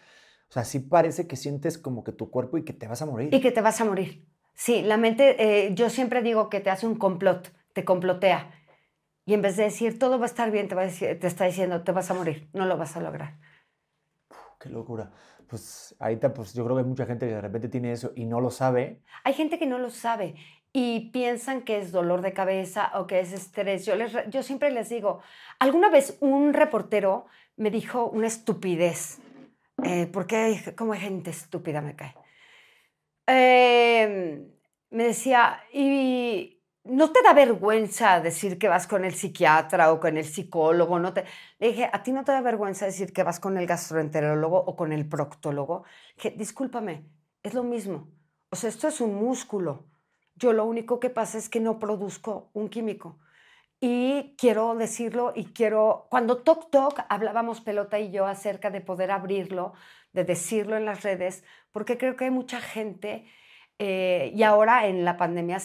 o sea, sí parece que sientes como que tu cuerpo y que te vas a morir. Y que te vas a morir. Sí, la mente, eh, yo siempre digo que te hace un complot te complotea. Y en vez de decir todo va a estar bien, te, va a decir, te está diciendo te vas a morir, no lo vas a lograr. qué locura. Pues ahí está, pues yo creo que hay mucha gente que de repente tiene eso y no lo sabe. Hay gente que no lo sabe y piensan que es dolor de cabeza o que es estrés. Yo, les, yo siempre les digo, alguna vez un reportero me dijo una estupidez, eh, porque como hay gente estúpida me cae. Eh, me decía, y ¿no te da vergüenza decir que vas con el psiquiatra o con el psicólogo? No te... Le dije, ¿a ti no te da vergüenza decir que vas con el gastroenterólogo o con el proctólogo? Que discúlpame, es lo mismo. O sea, esto es un músculo. Yo lo único que pasa es que no produzco un químico. Y quiero decirlo y quiero, cuando Tok Tok hablábamos pelota y yo acerca de poder abrirlo, de decirlo en las redes, porque creo que hay mucha gente, eh, y ahora en la pandemia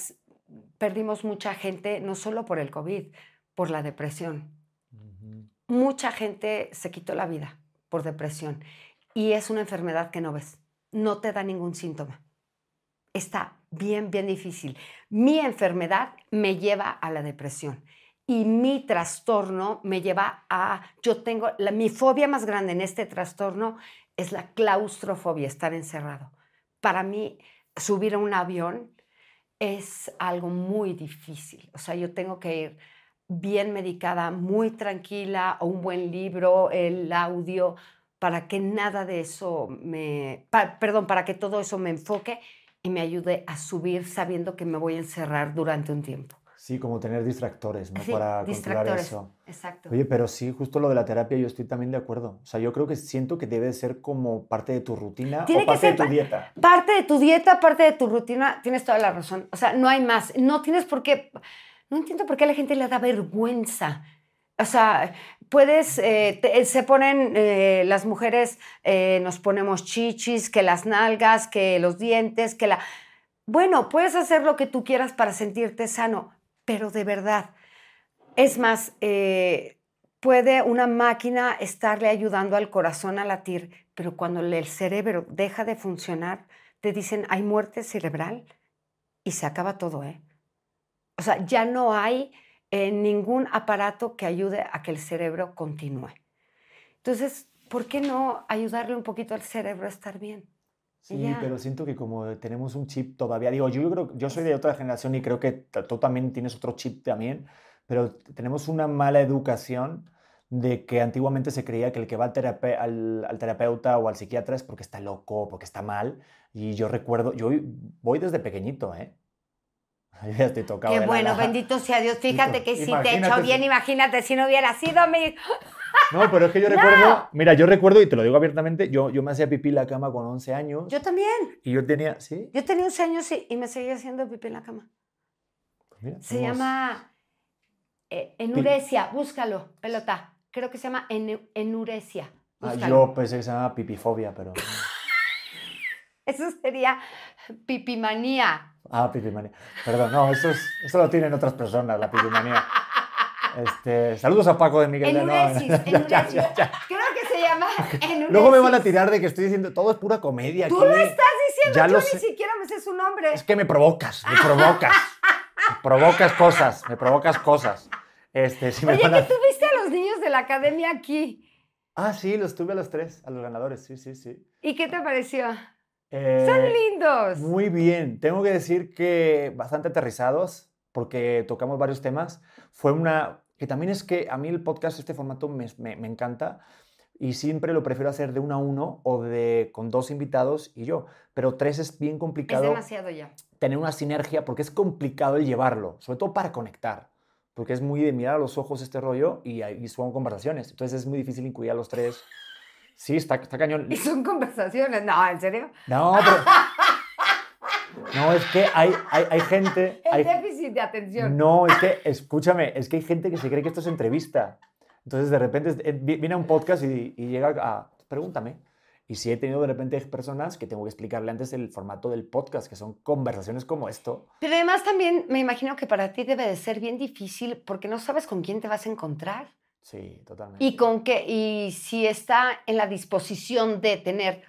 perdimos mucha gente, no solo por el COVID, por la depresión. Mucha gente se quitó la vida por depresión y es una enfermedad que no ves, no te da ningún síntoma. Está bien, bien difícil. Mi enfermedad me lleva a la depresión y mi trastorno me lleva a, yo tengo, la, mi fobia más grande en este trastorno es la claustrofobia, estar encerrado. Para mí, subir a un avión es algo muy difícil. O sea, yo tengo que ir bien medicada, muy tranquila, o un buen libro, el audio, para que nada de eso me, perdón, para que todo eso me enfoque y me ayude a subir sabiendo que me voy a encerrar durante un tiempo. Sí, como tener distractores, ¿no? Para controlar eso. Exacto. Oye, pero sí, justo lo de la terapia, yo estoy también de acuerdo. O sea, yo creo que siento que debe ser como parte de tu rutina o parte de tu dieta. Parte de tu dieta, parte de tu rutina, tienes toda la razón. O sea, no hay más. No tienes por qué. No entiendo por qué a la gente le da vergüenza. O sea, puedes, eh, se ponen eh, las mujeres, eh, nos ponemos chichis, que las nalgas, que los dientes, que la. Bueno, puedes hacer lo que tú quieras para sentirte sano pero de verdad. Es más, eh, puede una máquina estarle ayudando al corazón a latir, pero cuando el cerebro deja de funcionar, te dicen hay muerte cerebral y se acaba todo, ¿eh? O sea, ya no hay eh, ningún aparato que ayude a que el cerebro continúe. Entonces, ¿por qué no ayudarle un poquito al cerebro a estar bien? Sí, pero siento que como tenemos un chip todavía, digo, yo, creo, yo soy de otra generación y creo que tú también tienes otro chip también, pero tenemos una mala educación de que antiguamente se creía que el que va al, al, terapeuta o al psiquiatra es porque está loco, porque está mal. Y yo recuerdo, yo voy desde pequeñito, ¿eh? Ya estoy tocado. Qué bueno, bendito sea Dios. Fíjate que si te hecho bien, imagínate si no hubiera sido mi... *laughs* No, pero es que yo *laughs* recuerdo, mira, yo recuerdo, y te lo digo abiertamente, yo, yo me hacía pipí en la cama con 11 años. Yo también. Y yo tenía, ¿sí? Yo tenía 11 años sí, y me seguía haciendo pipí en la cama. Pues se llama eh, enuresia, búscalo, pelota. Creo que se llama enuresia. Ah, yo pensé que se llama pipifobia, pero... *laughs* Eso sería pipimanía. Ah, pipimanía. Perdón, no, eso, es, eso lo tienen otras personas, la pipimanía. Este, saludos a Paco de Miguel enuresis, de no. *laughs* Creo que se llama *laughs* enuresis. Luego me van a tirar de que estoy diciendo todo es pura comedia. Tú lo estás diciendo, yo ni siquiera me sé su nombre. Es que me provocas, me provocas. *laughs* me provocas cosas, me provocas cosas. Este, si me Oye, que tú viste a los niños de la academia aquí. Ah, sí, los tuve a los tres, a los ganadores, sí, sí, sí. ¿Y qué te pareció? Eh, Son lindos. Muy bien. Tengo que decir que bastante aterrizados, porque tocamos varios temas. Fue una, que también es que a mí el podcast, este formato me, me, encanta y siempre lo prefiero hacer de uno a uno o de con dos invitados y yo, pero tres es bien complicado. Es demasiado ya. Tener una sinergia porque es complicado el llevarlo, sobre todo para conectar, porque es muy de mirar a los ojos este rollo y, y son conversaciones, entonces es muy difícil incluir a los tres. Sí, está, está cañón. ¿Y son conversaciones? No, ¿en serio? No, pero... No, es que hay, hay, hay gente... El hay- déficit de atención. No, es que, escúchame, es que hay gente que se cree que esto es entrevista. Entonces, de repente, eh, vi- viene a un podcast y, y llega a, pregúntame. Y sí he tenido de repente personas que tengo que explicarle antes el formato del podcast, que son conversaciones como esto. Pero además también me imagino que para ti debe de ser bien difícil porque no sabes con quién te vas a encontrar. Sí, totalmente. Y con qué, y si está en la disposición de tener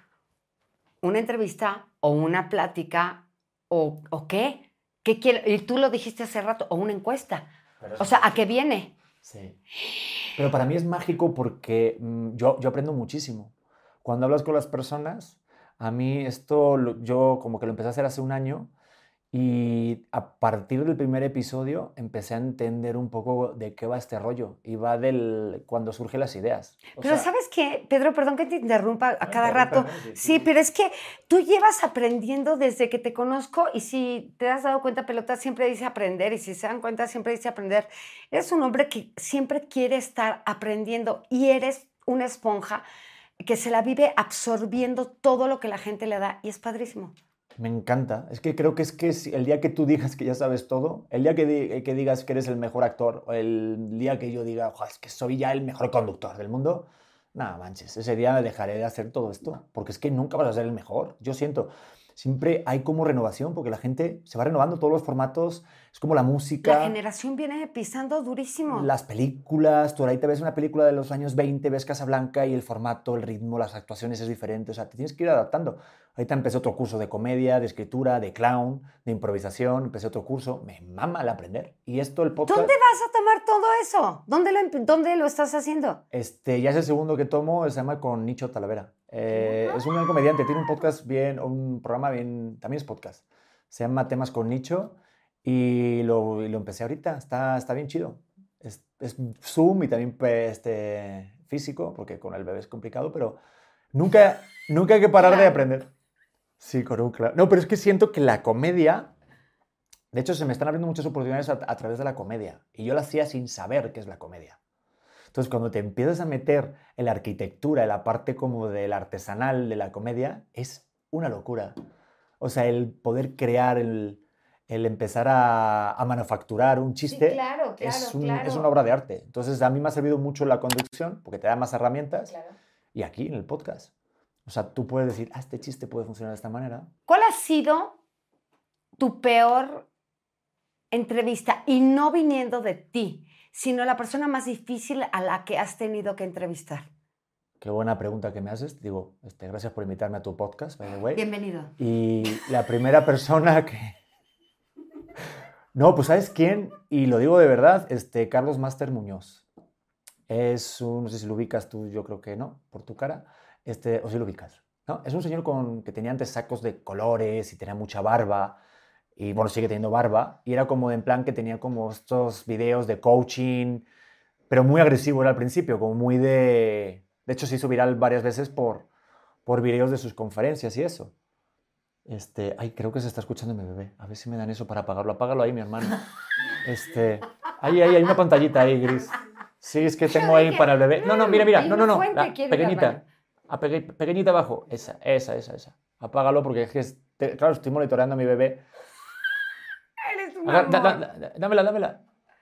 una entrevista o una plática o, o qué. ¿Qué quiere? Y tú lo dijiste hace rato, o una encuesta. Pero O sea, ¿a qué viene? Sí. Pero para mí es mágico porque mm, yo, yo aprendo muchísimo. Cuando hablas con las personas, a mí esto lo- yo como que lo empecé a hacer hace un año y a partir del primer episodio empecé a entender un poco de qué va este rollo y va del cuando surgen las ideas. O Pero sea, ¿sabes qué, Pedro? Perdón que te interrumpa a cada rato. interrúmpeme, Sí, pero es que tú llevas aprendiendo desde que te conozco y si te has dado cuenta, Pelota siempre dice aprender y si se dan cuenta, siempre dice aprender. Eres un hombre que siempre quiere estar aprendiendo y eres una esponja que se la vive absorbiendo todo lo que la gente le da y es padrísimo. Me encanta. Es que creo que es que el día que tú digas que ya sabes todo, el día que, di- que digas que eres el mejor actor, o el día que yo diga, "Jo, es que soy ya el mejor conductor del mundo, nada, manches, ese día dejaré de hacer todo esto, porque es que nunca vas a ser el mejor. Yo siento, siempre hay como renovación, porque la gente se va renovando todos los formatos, es como la música. La generación viene pisando durísimo. Las películas, tú ahí te ves una película de los años 20, ves Casablanca y el formato, el ritmo, las actuaciones es diferente, o sea, te tienes que ir adaptando. Ahorita empecé otro curso de comedia, de escritura, de clown, de improvisación, empecé otro curso, me mama el aprender. Y esto, el podcast, ¿Dónde vas a tomar todo eso? ¿Dónde lo, dónde lo estás haciendo? este, ya es el segundo que tomo, se llama con Nicho Talavera. Eh, es un gran comediante, tiene un podcast bien, un programa bien, también es podcast. Se llama Temas con Nicho y lo, y lo empecé ahorita, está, está bien chido. Es, es Zoom y también este, físico, porque con el bebé es complicado, pero nunca, nunca hay que parar de aprender. Sí, con un claro. No, pero es que siento que la comedia, de hecho se me están abriendo muchas oportunidades a, a través de la comedia y yo la hacía sin saber qué es la comedia. Entonces, cuando te empiezas a meter en la arquitectura, en la parte como del artesanal de la comedia, es una locura. O sea, el poder crear, el, el empezar a, a manufacturar un chiste, claro, es, un- es una obra de arte. Entonces, a mí me ha servido mucho la conducción, porque te da más herramientas, y aquí en el podcast. O sea, tú puedes decir, ah, este chiste puede funcionar de esta manera. ¿Cuál ha sido tu peor entrevista? Y no viniendo de ti, sino la persona más difícil a la que has tenido que entrevistar. Qué buena pregunta que me haces. Digo, este, gracias por invitarme a tu podcast, by the way. Bienvenido. Y la primera persona que... No, pues ¿sabes quién? Y lo digo de verdad, este, Carlos Master Muñoz. Es un, no sé si lo ubicas tú, yo creo que no, por tu cara, este, o si lo ubicas. ¿no? Es un señor con, que tenía antes sacos de colores y tenía mucha barba, y bueno, sigue teniendo barba, y era como en plan que tenía como estos videos de coaching, pero muy agresivo era al principio, como muy de... De hecho, se hizo viral varias veces por, por videos de sus conferencias y eso. Este, ay, creo que se está escuchando mi bebé. A ver si me dan eso para apagarlo. Apágalo ahí, mi hermano. Este, ahí, ahí, hay una pantallita ahí, gris. Sí, es que tengo ahí para el bebé. No, no, mira, mira. No, no, no. la pequeñita. A peque- pequeñita abajo. Esa, esa, esa, esa. Apágalo porque es que, claro, estoy monitoreando a mi bebé. Agar- da- da- da- dámela, dámela.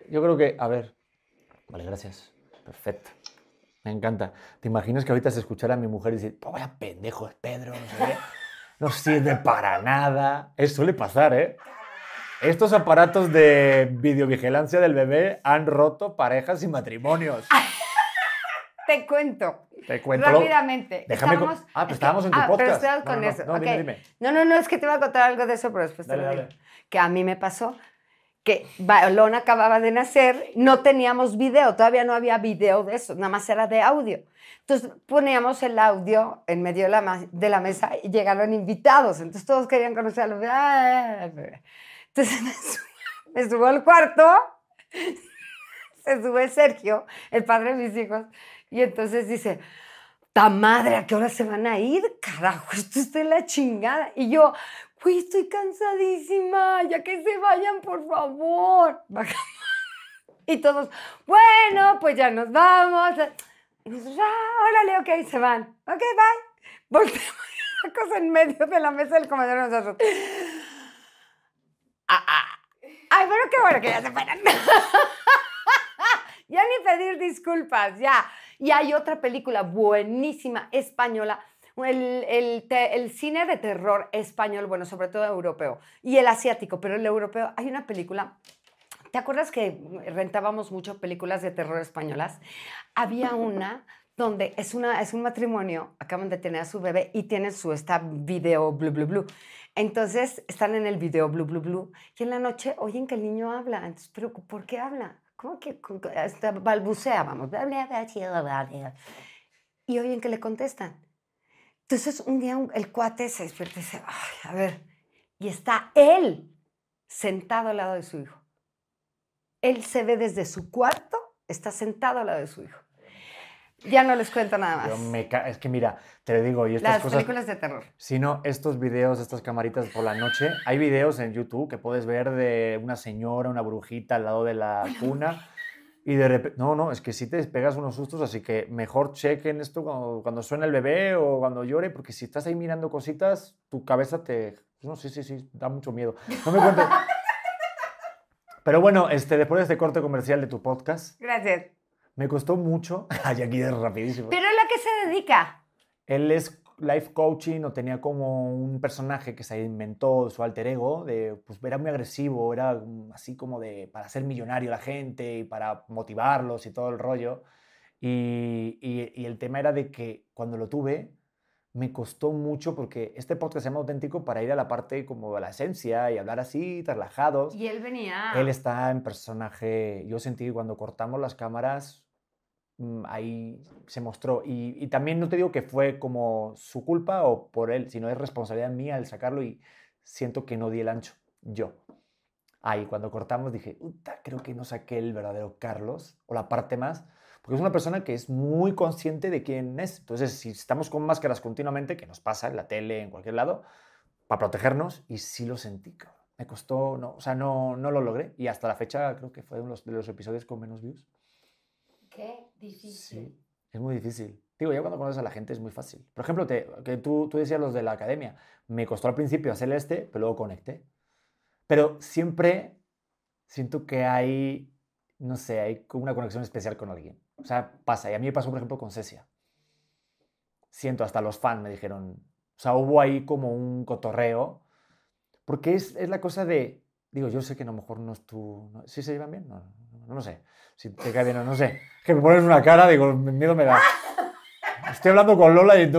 Yo creo que, a ver. Vale, gracias. Perfecto. Me encanta. ¿Te imaginas que ahorita se escuchara a mi mujer y decir, "Oh, vaya pendejo es Pedro, no sé qué? No sirve para nada. Eso suele pasar, ¿eh? Estos aparatos de videovigilancia del bebé han roto parejas y matrimonios. *laughs* Te cuento Te cuento. rápidamente. Déjame con- Estábamos- Ah, pero es que- estábamos en tu ah, Pero podcast. estabas No, con no, eso. no, ok. dime, dime. No, no, no, es que te voy a contar algo de eso, pero después Dale, te lo digo. dale. Que a mí me pasó que Balón acababa de nacer, no teníamos video, todavía no había video de eso, nada más era de audio. Entonces poníamos el audio en medio de la, mesa y llegaron invitados, entonces todos querían conocer a los... Entonces *laughs* me subo, me subo al cuarto, *laughs* se sube Sergio, el padre de mis hijos, y entonces dice, ¡ta madre! ¿A qué hora se van a ir? Carajo, esto está en la chingada. Y yo, güey, estoy cansadísima, ya que se vayan, por favor. *laughs* Y todos, bueno, pues ya nos vamos. Y nosotros, ah, órale, ok, se van. Ok, bye. Volteamos *laughs* la cosa en medio de la mesa del comedor nosotros. Ah, ah. Ay, pero qué bueno que ya se fueran. *laughs* ya ni pedir disculpas, ya. Y hay otra película buenísima española. El, el, el, cine de terror español, bueno, sobre todo europeo, y el asiático, pero el europeo, hay una película ¿Te acuerdas que rentábamos mucho películas de terror españolas? Había una donde es, una, es un matrimonio, acaban de tener a su bebé y tienen su esta video blue, blue, blue. Entonces están en el video blue, blue, blue y en la noche oyen que el niño habla. Entonces, ¿pero por qué habla? ¿Cómo que balbucea? Vamos. Y oyen que le contestan. Entonces un día el cuate se despierta y dice, Ay, a ver, y está él sentado al lado de su hijo. Él se ve desde su cuarto, está sentado al lado de su hijo. Ya no les cuento nada más. es que mira, te digo, y estas Las películas de terror. Si no, estos videos, estas camaritas por la noche, hay videos en YouTube que puedes ver de una señora, una brujita al lado de la cuna. Y de repente, no, no, es que si te pegas unos sustos, así que mejor chequen esto cuando, cuando suena el bebé o cuando llore, porque si estás ahí mirando cositas, tu cabeza te... No, sí, sí, sí, da mucho miedo. No me cuentes... *laughs* Pero bueno, este, después de este corte comercial de tu podcast. Gracias. Me costó mucho. *laughs* Ay, aquí es rapidísimo. ¿Pero a la que se dedica? Él es life coaching o tenía como un personaje que se inventó su alter ego, de, pues era muy agresivo, era así como de para ser millonario la gente y para motivarlos y todo el rollo. Y, y, y el tema era de que cuando lo tuve, me costó mucho porque este podcast se llama auténtico para ir a la parte como de la esencia y hablar así, relajados. Y él venía. Él está en personaje. Yo sentí que cuando cortamos las cámaras, ahí se mostró. Y, también no te digo que fue como su culpa o por él, sino es responsabilidad mía el sacarlo y siento que no di el ancho. Yo. Ahí, cuando cortamos, dije, creo que no saqué el verdadero Carlos o la parte más porque es una persona que es muy consciente de quién es. Entonces, si estamos con máscaras continuamente, que nos pasa en la tele, en cualquier lado, para protegernos, y sí lo sentí, Me costó, no, o sea, no, no lo logré. Y hasta la fecha creo que fue uno de los, episodios con menos views. Qué difícil. Sí, es muy difícil. Digo, ya cuando conoces a la gente es muy fácil. Por ejemplo, te, que tú, tú decías los de la academia. Me costó al principio hacer este, pero luego conecté. Pero siempre siento que hay, no sé, hay una conexión especial con alguien. O sea, pasa. Y a mí me pasó, por ejemplo, con Cecia. Siento, hasta los fans me dijeron. O sea, hubo ahí como un cotorreo. Porque es, es la cosa de. Digo, yo sé que a lo mejor no es tu. ¿Sí se llevan bien? No, no, no, sé. Si te cae bien o no sé. Que me pones una cara, digo, miedo me da. Estoy hablando con Lola y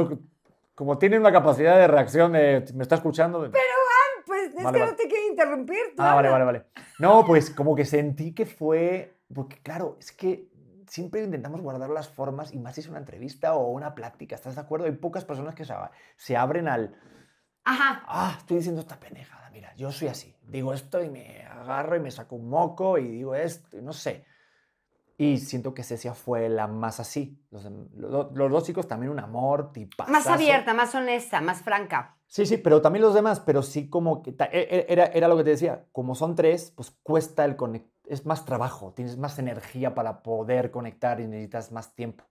como tiene una capacidad de reacción de. ¿Me está escuchando? Pero, Juan, pues es que no te quiero interrumpir. Ah, vale, vale, vale. No, pues como que sentí que fue. Porque, claro, es que siempre intentamos guardar las formas y más si es una entrevista o una plática, ¿estás de acuerdo? Hay pocas personas que se abren al... Ajá. Ah, estoy diciendo esta penejada, mira, yo soy así. Digo esto y me agarro y me saco un moco y digo esto, y no sé. Y siento que Cecia fue la más así. Los, los, dos chicos también un amor, tipazazo. Más abierta, más honesta, más franca. Sí, sí, pero también los demás, pero sí como que... E, e, era, era lo que te decía, como son tres, pues cuesta el conectar es más trabajo, tienes más energía para poder conectar y necesitas más tiempo.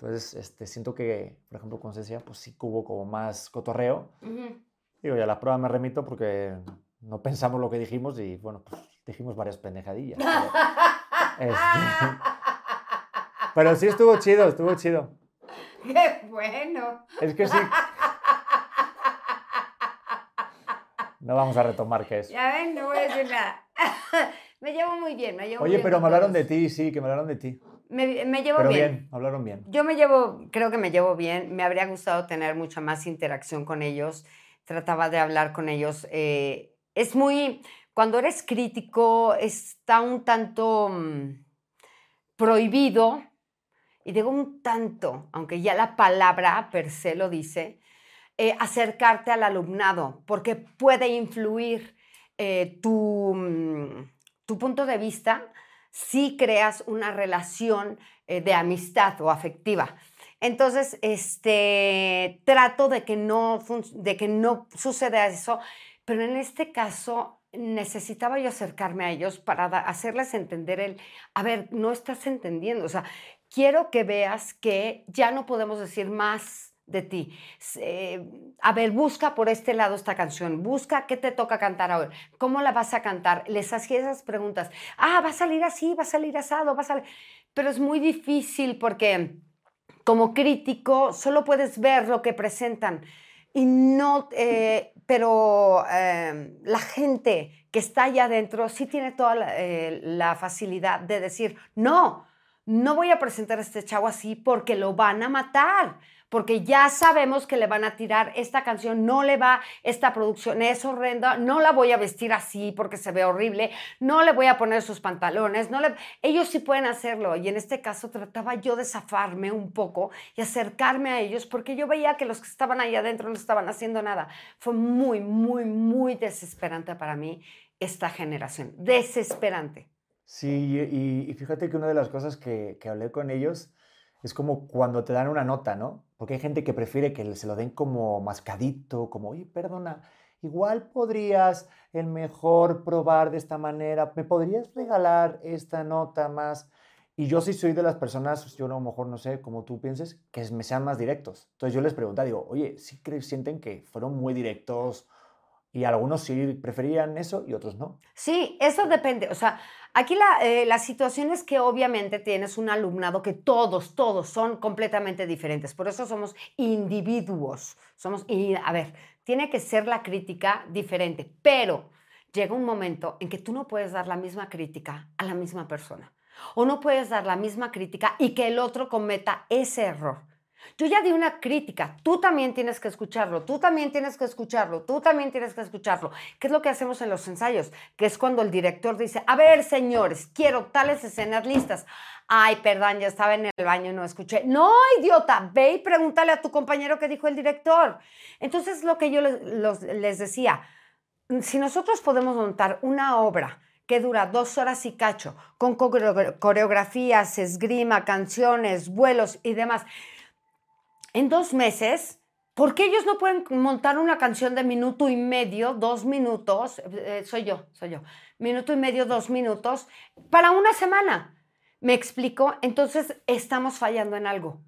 Entonces, este, siento que, por ejemplo, con Cecia, pues sí hubo como más cotorreo. Digo, ya la prueba me remito porque no pensamos lo que dijimos y, bueno, pues dijimos varias pendejadillas. *laughs* Pero, este, pero sí estuvo chido, estuvo chido. ¡Qué bueno! Es que sí. No vamos a retomar qué es. Ya ven, no voy a decir nada. *laughs* Me llevo muy bien, me llevo Oye, pero me hablaron de ti, sí, que me hablaron de ti. Me, me llevo pero bien. bien. hablaron bien. Yo me llevo, creo que me llevo bien. Me habría gustado tener mucha más interacción con ellos. Trataba de hablar con ellos. Eh, es muy, cuando eres crítico, está un tanto mm, prohibido, y digo un tanto, aunque ya la palabra per se lo dice, eh, acercarte al alumnado, porque puede influir eh, tu mm, tu punto de vista si creas una relación eh, de amistad o afectiva. Entonces, este, trato de que, no, de que no suceda eso, pero en este caso necesitaba yo acercarme a ellos para hacerles entender el, a ver, no estás entendiendo, o sea, quiero que veas que ya no podemos decir más de ti. Eh, a ver, busca por este lado esta canción, busca qué te toca cantar ahora, cómo la vas a cantar. Les hacía esas preguntas. Ah, va a salir así, va a salir asado, va a salir. Pero es muy difícil porque como crítico solo puedes ver lo que presentan y no, eh, *laughs* pero eh, la gente que está allá adentro sí tiene toda la facilidad de decir, no, no voy a presentar a este chavo así porque lo van a matar, porque ya sabemos que le van a tirar esta canción, no le va, esta producción es horrenda, no la voy a vestir así porque se ve horrible, no le voy a poner sus pantalones, no le, ellos sí pueden hacerlo y en este caso trataba yo de zafarme un poco y acercarme a ellos porque yo veía que los que estaban ahí adentro no estaban haciendo nada. Fue muy, muy, muy desesperante para mí esta generación, desesperante. Sí, y, fíjate que una de las cosas que, que, hablé con ellos es como cuando te dan una nota, ¿no? Porque hay gente que prefiere que se lo den como mascadito, como, oye, perdona, igual podrías el mejor probar de esta manera, ¿me podrías regalar esta nota más? Y yo sí soy de las personas, yo a lo mejor no sé, como tú pienses, que me sean más directos. Entonces yo les pregunto, digo, oye, ¿sí sienten que fueron muy directos? Y algunos sí preferían eso y otros no. Sí, eso depende. O sea, Aquí eh, la, situación es que obviamente tienes un alumnado que todos, todos son completamente diferentes. Por eso somos individuos. Somos, y, a ver, tiene que ser la crítica diferente, pero llega un momento en que tú no puedes dar la misma crítica a la misma persona. O no puedes dar la misma crítica y que el otro cometa ese error. Yo ya di una crítica, tú también tienes que escucharlo, tú también tienes que escucharlo, tú también tienes que escucharlo. ¿Qué es lo que hacemos en los ensayos? Que es cuando el director dice, a ver, señores, quiero tales escenas listas. Ay, perdón, ya estaba en el baño y no escuché. No, idiota, ve y pregúntale a tu compañero qué dijo el director. Entonces, lo que yo les, les decía, si nosotros podemos montar una obra que dura dos horas y cacho, con coreografías, esgrima, canciones, vuelos y demás, en dos meses, ¿por qué ellos no pueden montar una canción de minuto y medio, dos minutos? Eh, soy yo, soy yo. Minuto y medio, dos minutos, para una semana. ¿Me explico? Entonces estamos fallando en algo.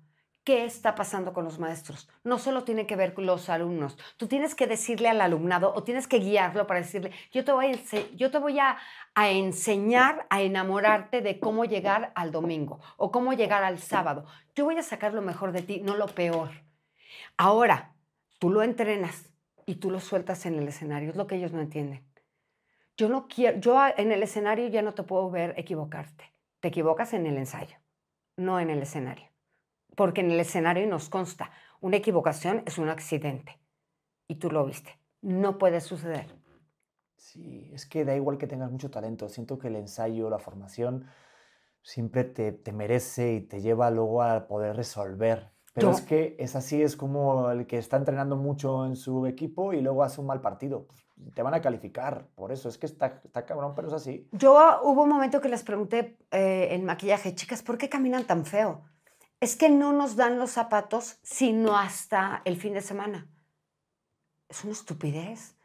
¿Qué está pasando con los maestros? No solo tiene que ver con los alumnos. Tú tienes que decirle al alumnado o tienes que guiarlo para decirle, yo te voy a, enseñar a enamorarte de cómo llegar al domingo o cómo llegar al sábado. Yo voy a sacar lo mejor de ti, no lo peor. Ahora, tú lo entrenas y tú lo sueltas en el escenario. Es lo que ellos no entienden. Yo no quiero, yo en el escenario ya no te puedo ver equivocarte. Te equivocas en el ensayo, no en el escenario porque en el escenario nos consta, una equivocación es un accidente y tú lo viste. No puede suceder. Sí, es que da igual que tengas mucho talento. Siento que el ensayo, la formación, siempre te, te merece y te lleva luego a poder resolver. Pero es que es así, es como el que está entrenando mucho en su equipo y luego hace un mal partido. Te van a calificar, por eso es que está, está cabrón, pero es así. Yo hubo un momento que les pregunté eh, en maquillaje, chicas, ¿por qué caminan tan feo? Es que no nos dan los zapatos sino hasta el fin de semana. Es una estupidez.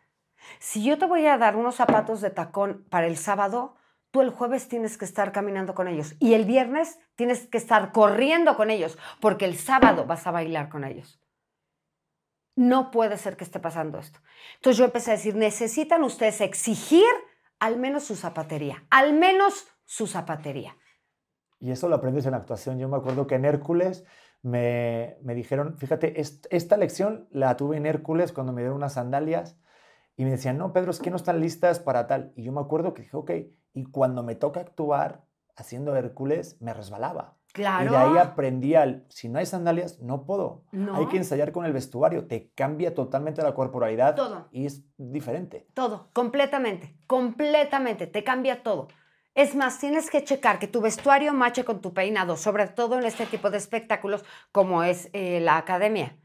Si yo te voy a dar unos zapatos de tacón para el sábado, tú el jueves tienes que estar caminando con ellos y el viernes tienes que estar corriendo con ellos porque el sábado vas a bailar con ellos. No puede ser que esté pasando esto. Entonces yo empecé a decir, necesitan ustedes exigir al menos su zapatería, al menos su zapatería. Y eso lo aprendes en actuación. Yo me acuerdo que en Hércules me, me dijeron, fíjate, esta lección la tuve en Hércules cuando me dieron unas sandalias y me decían, no, Pedro, es que no están listas para tal. Y yo me acuerdo que dije, ok, y cuando me toca actuar haciendo Hércules, me resbalaba. Claro. Y de ahí aprendí al, si no hay sandalias, no puedo. Hay que ensayar con el vestuario, te cambia totalmente la corporalidad. Todo. Y es diferente. Todo, completamente, completamente, te cambia todo. Es más, tienes que checar que tu vestuario mache con tu peinado, sobre todo en este tipo de espectáculos como es eh, la academia.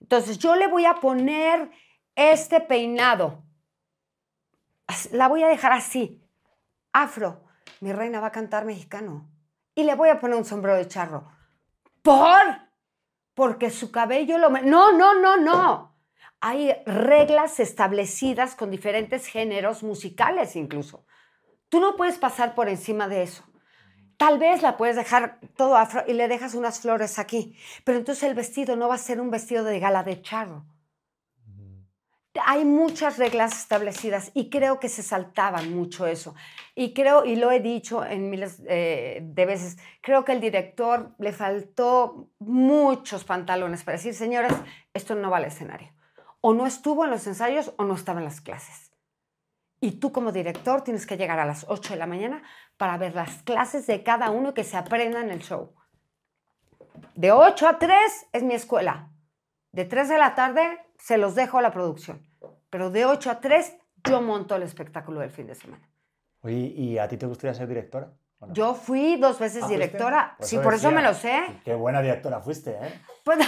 Entonces, yo le voy a poner este peinado. La voy a dejar así, afro. Mi reina va a cantar mexicano. Y le voy a poner un sombrero de charro. ¿Por? Porque su cabello lo... No, no, no, no. Hay reglas establecidas con diferentes géneros musicales incluso. Tú no puedes pasar por encima de eso. Tal vez la puedes dejar todo afro y le dejas unas flores aquí, pero entonces el vestido no va a ser un vestido de gala de charro. Hay muchas reglas establecidas y creo que se saltaban mucho eso. Y creo, y lo he dicho en miles eh, de veces, creo que el director le faltó muchos pantalones para decir, señores, esto no va al escenario. O no estuvo en los ensayos o no estaba en las clases. Y tú como director tienes que llegar a las 8 de la mañana para ver las clases de cada uno que se aprenda en el show. De 8 a 3 es mi escuela. De 3 de la tarde se los dejo a la producción. Pero de 8 a 3 yo monto el espectáculo del fin de semana. Oye, ¿y a ti te gustaría ser directora? Yo fui dos veces ¿Ah, directora. Por sí, por eso me decía. lo sé. Qué buena directora fuiste, ¿eh? Pues, O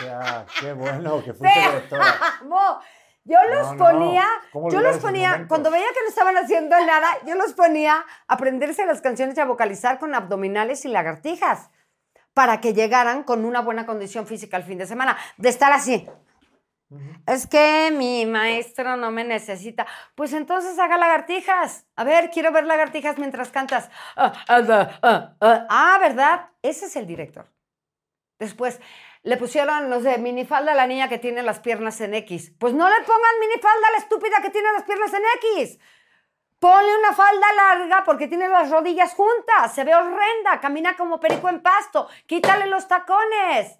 sea, qué bueno que *laughs* fuiste directora. *laughs* Yo los No, ponía, ¿cómo yo los ponía, cuando veía que no estaban haciendo nada, yo los ponía a aprenderse las canciones y a vocalizar con abdominales y lagartijas para que llegaran con una buena condición física el fin de semana, de estar así. Es que mi maestro no me necesita. Pues entonces haga lagartijas. A ver, quiero ver lagartijas mientras cantas. Ah, ah, ah. Ah, ¿verdad? Ese es el director. Después le pusieron, no sé, minifalda a la niña que tiene las piernas en X. Pues no le pongan minifalda a la estúpida que tiene las piernas en X. Ponle una falda larga porque tiene las rodillas juntas. Se ve horrenda. Camina como perico en pasto. Quítale los tacones.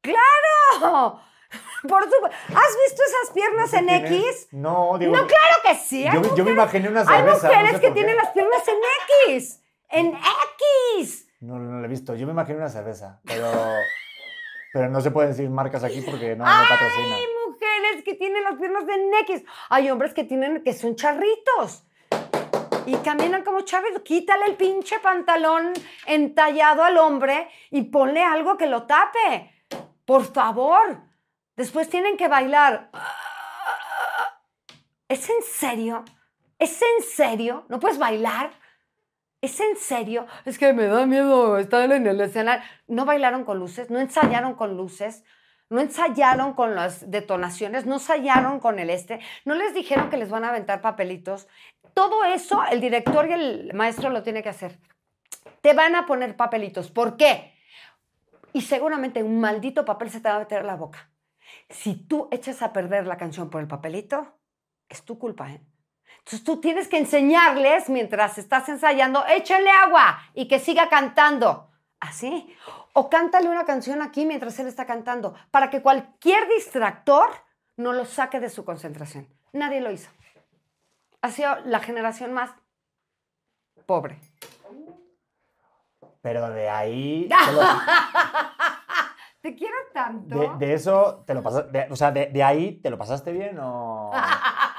¡Claro! *laughs* Por. ¿Has visto esas piernas en. X? No, digo. No, claro que sí. Hay, yo, yo me mujeres, imaginé una hay cerveza. no mujeres sé que tienen las piernas en X. En X. No, no lo he visto. Yo me imaginé una cerveza, pero. Pero no se pueden decir marcas aquí porque no me patrocina. Hay mujeres que tienen las piernas en X. Hay hombres que tienen que son charritos. Y caminan como charritos. Quítale el pinche pantalón entallado al hombre y ponle algo que lo tape. Por favor. Después tienen que bailar. ¿Es en serio? ¿Es en serio? ¿No puedes bailar? ¿Es en serio? Es que me da miedo estar en el escenario. ¿No bailaron con luces? ¿No ensayaron con luces? ¿No ensayaron con las detonaciones? ¿No ensayaron con el este? ¿No les dijeron que les van a aventar papelitos? Todo eso el director y el maestro lo tiene que hacer. Te van a poner papelitos. ¿Por qué? Y seguramente un maldito papel se te va a meter en la boca. Si tú echas a perder la canción por el papelito, es tu culpa, ¿eh? Entonces tú tienes que enseñarles mientras estás ensayando, échale agua y que siga cantando. Así. O cántale una canción aquí mientras él está cantando, para que cualquier distractor no lo saque de su concentración. Nadie lo hizo. Ha sido la generación más pobre. Pero de ahí. *laughs* te lo- Te quiero tanto. de, de eso, te lo pasaste. o sea, de, de ahí, ¿te lo pasaste bien o.? *laughs*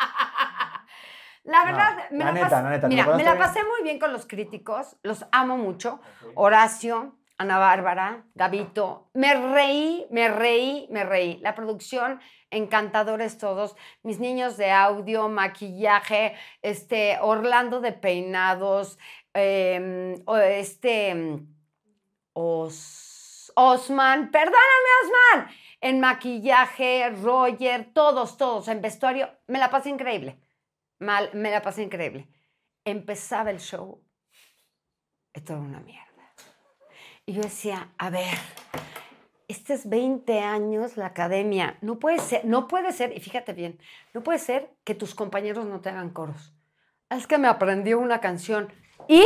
La No, verdad, me la la, neta, pas- la neta, ¿te mira, lo me la pasaste pasé muy bien con los críticos, los amo mucho. Horacio, Ana Bárbara, Gabito, me reí, me reí, me reí. La producción, encantadores todos. Mis niños de audio, maquillaje, este, Orlando de peinados, em, este, em, Os- Osman, perdóname Osman, en maquillaje, Roger, todos, todos, en vestuario, me la pasé increíble. Mal, me la pasé increíble. Empezaba el show, esto era una mierda. Y yo decía, a ver, este es 20 años la academia, no puede ser, no puede ser, y fíjate bien, no puede ser que tus compañeros no te hagan coros. Es que me aprendió una canción y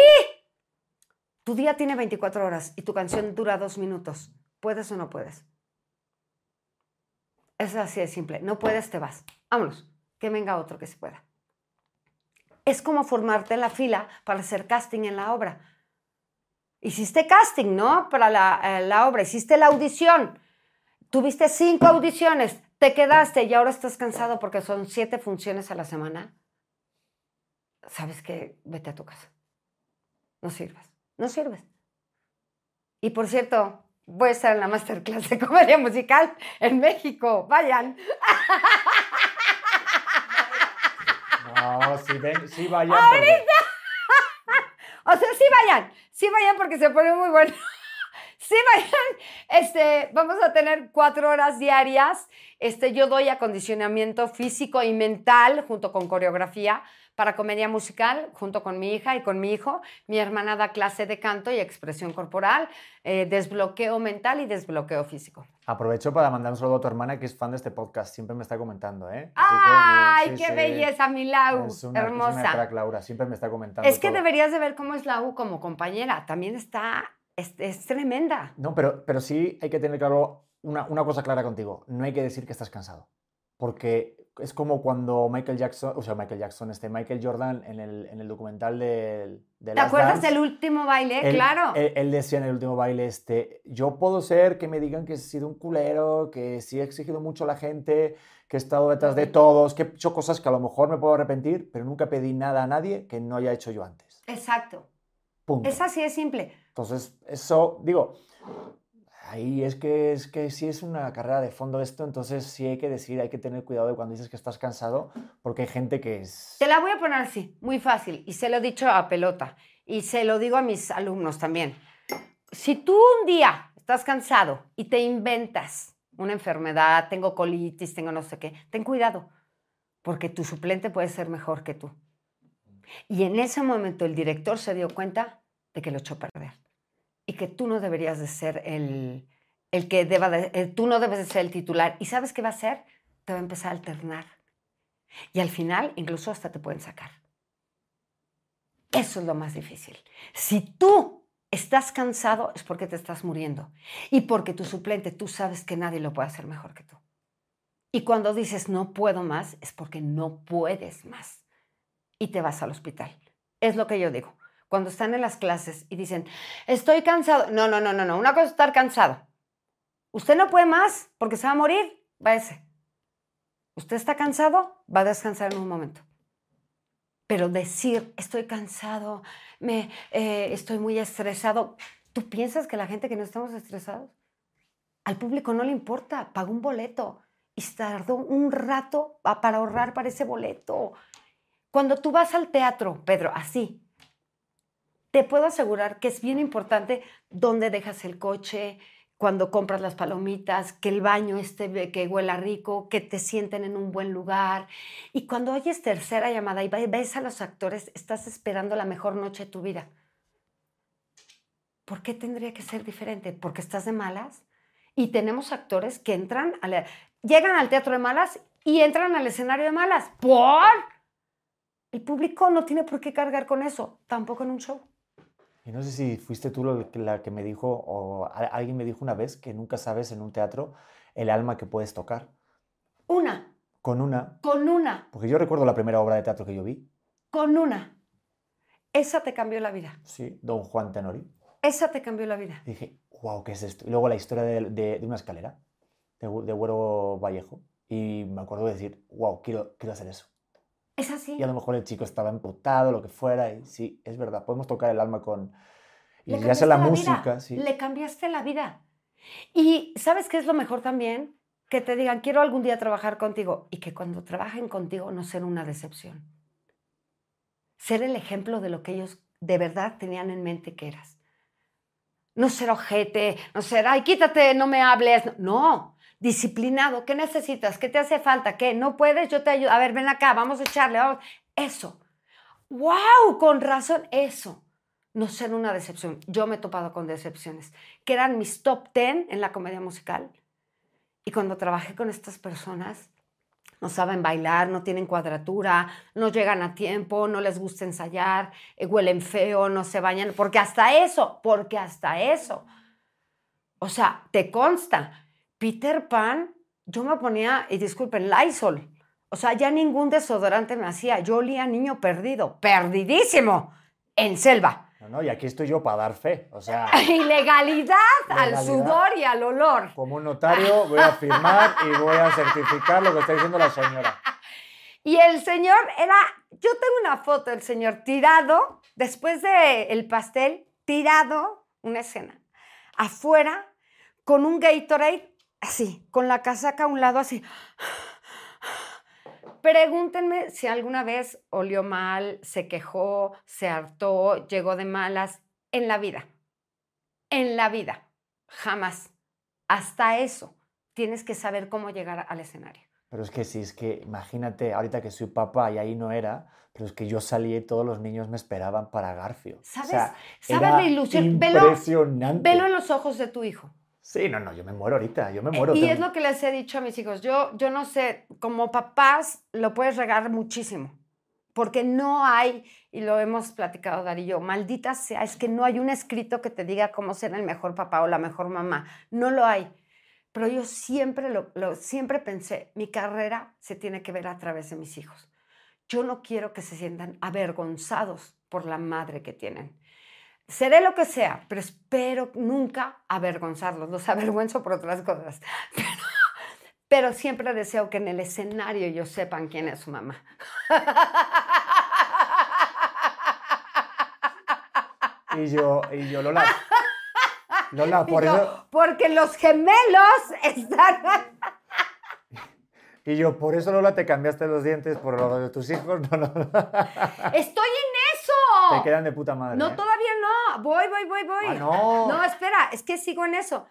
tu día tiene 24 horas y tu canción dura dos minutos. ¿Puedes o no puedes? Es así de simple. No puedes, te vas. Vámonos. Que venga otro que se pueda. Es como formarte en la fila para hacer casting en la obra. Hiciste casting, ¿no? Para la, eh, la obra. Hiciste la audición. Tuviste cinco audiciones. Te quedaste y ahora estás cansado porque son siete funciones a la semana. ¿Sabes qué? Vete a tu casa. No sirves. No sirves. Y por cierto, voy a estar en la masterclass de comedia musical en México. Vayan. *laughs* No, sí, ven, sí vayan. porque- *laughs* O sea, sí vayan, sí vayan porque se pone muy bueno. *laughs* Sí vayan, este, vamos a tener cuatro horas diarias. Este, yo doy acondicionamiento físico y mental junto con coreografía para comedia musical junto con mi hija y con mi hijo. Mi hermana da clase de canto y expresión corporal, eh, desbloqueo mental y desbloqueo físico. Aprovecho para mandar un saludo a tu hermana que es fan de este podcast, siempre me está comentando, ¿eh? ¡Ay, qué belleza, mi Lau! Es una, Hermosa. Es una Laura, siempre me está comentando. Es que todo. deberías de ver cómo es Lau como compañera, también está, es, es tremenda. No, pero, pero sí hay que tener claro una, una cosa clara contigo, no hay que decir que estás cansado, porque es como cuando Michael Jackson, o sea, Michael Jackson, este Michael Jordan en el, en el documental de, de ¿Te acuerdas del último baile? él, claro. Él, él, decía en el último baile, este, yo puedo ser que me digan que he sido un culero, que sí he exigido mucho a la gente, que he estado detrás de todos, que he hecho cosas que a lo mejor me puedo arrepentir, pero nunca pedí nada a nadie que no haya hecho yo antes. Exacto. Punto. Es así de simple. Entonces, eso, digo, ahí es que, es que sí es una carrera de fondo esto, entonces sí hay que decir, hay que tener cuidado de cuando dices que estás cansado, porque hay gente que es... Te la voy a poner así, muy fácil, y se lo he dicho a pelota, y se lo digo a mis alumnos también. Si tú un día estás cansado y te inventas una enfermedad, tengo colitis, tengo no sé qué, ten cuidado, porque tu suplente puede ser mejor que tú. Y en ese momento el director se dio cuenta de que lo echó a perder y que tú no deberías de ser el, el que deba de, el, tú no debes de ser el titular. ¿Y sabes qué va a hacer? Te va a empezar a alternar. Y al final incluso hasta te pueden sacar. Eso es lo más difícil. Si tú estás cansado es porque te estás muriendo y porque tu suplente tú sabes que nadie lo puede hacer mejor que tú. Y cuando dices no puedo más es porque no puedes más y te vas al hospital. Es lo que yo digo cuando están en las clases y dicen, estoy cansado. No, no, no, no, no. Una cosa es estar cansado. Usted no puede más porque se va a morir. Váyase. Usted está cansado, va a descansar en un momento. Pero decir, estoy cansado, me, eh, estoy muy estresado. ¿Tú piensas que la gente que no estamos estresados? Al público no le importa, pagó un boleto y tardó un rato para ahorrar para ese boleto. Cuando tú vas al teatro, Pedro, así, te puedo asegurar que es bien importante dónde dejas el coche, cuando compras las palomitas, que el baño esté, que huela rico, que te sienten en un buen lugar. Y cuando oyes tercera llamada y ves a los actores, estás esperando la mejor noche de tu vida. ¿Por qué tendría que ser diferente? ¿Porque estás de malas? Y tenemos actores que entran, llegan al teatro de malas y entran al escenario de malas. ¿Por? El público no tiene por qué cargar con eso, tampoco en un show. Y no sé si fuiste tú la que me dijo, o alguien me dijo una vez que nunca sabes en un teatro el alma que puedes tocar. Una. Con una. Con una. Porque yo recuerdo la primera obra de teatro que yo vi. Con una. Esa te cambió la vida. Sí, Don Juan Tenori. Esa te cambió la vida. Y dije, wow, ¿qué es esto? Y luego la historia de, de, de una escalera, de, de Güero Vallejo. Y me acuerdo de decir, wow, quiero, quiero hacer eso. Es así. Y a lo mejor el chico estaba emputado, lo que fuera. Y sí, es verdad, podemos tocar el alma con... Y ya sea la, la música, sí. Le cambiaste la vida. Y ¿sabes qué es lo mejor también? Que te digan, quiero algún día trabajar contigo. Y que cuando trabajen contigo no ser una decepción. Ser el ejemplo de lo que ellos de verdad tenían en mente que eras. No ser ojete, no ser, ay, quítate, no me hables. No, disciplinado. ¿Qué necesitas? ¿Qué te hace falta? ¿Qué? ¿No puedes? Yo te ayudo. A ver, ven acá, vamos a echarle. Vamos. Eso. ¡Wow! Con razón, eso. No ser una decepción. Yo me he topado con decepciones, que eran mis top 10 en la comedia musical. Y cuando trabajé con estas personas, no saben bailar, no tienen cuadratura, no llegan a tiempo, no les gusta ensayar, eh, huelen feo, no se bañan, porque hasta eso, porque hasta eso. O sea, te consta, Peter Pan, yo me ponía, y disculpen, Lysol. O sea, ya ningún desodorante me hacía. Yo olía niño perdido, perdidísimo, en selva. No, no, y aquí estoy yo para dar fe. O sea. *laughs* Ilegalidad, al sudor y al olor. Como un notario voy a firmar y voy a certificar lo que está diciendo la señora. Y el señor era. Yo tengo una foto del señor tirado, después del el pastel, tirado, una escena. Afuera, con un Gatorade así, con la casaca a un lado así. Pregúntenme si alguna vez olió mal, se quejó, se hartó, llegó de malas en la vida. En la vida. Jamás. Hasta eso tienes que saber cómo llegar al escenario. Pero es que sí, es que imagínate, ahorita que soy papá y ahí no era, pero es que yo salí y todos los niños me esperaban para Garfio. ¿Sabes? O sea, ¿Sabes era la ilusión? Velo, Impresionante. velo en los ojos de tu hijo. Sí, no, no, yo me muero ahorita, yo me muero. Eh, y tengo- es lo que les he dicho a mis hijos. Yo, yo no sé, como papás lo puedes regar muchísimo, porque no hay, y lo hemos platicado Dar y yo, maldita sea, es que no hay un escrito que te diga cómo ser el mejor papá o la mejor mamá. No lo hay. Pero yo siempre, lo, lo- siempre pensé, mi carrera se tiene que ver a través de mis hijos. Yo no quiero que se sientan avergonzados por la madre que tienen. Seré lo que sea, pero espero nunca avergonzarlos. Los avergüenzo por otras cosas. *laughs* Pero, pero siempre deseo que en el escenario ellos sepan quién es su mamá. *laughs* Y yo, y yo, Lola, Lola, *laughs* por yo, eso, Porque los gemelos están... y yo, por eso, Lola, te cambiaste los dientes por lo de tus hijos, no, no. ¡Estoy en te eso! quedan de puta madre. No, ¿eh? todavía no. Voy, voy, voy, voy. Ah, no. No, espera, es que sigo en eso.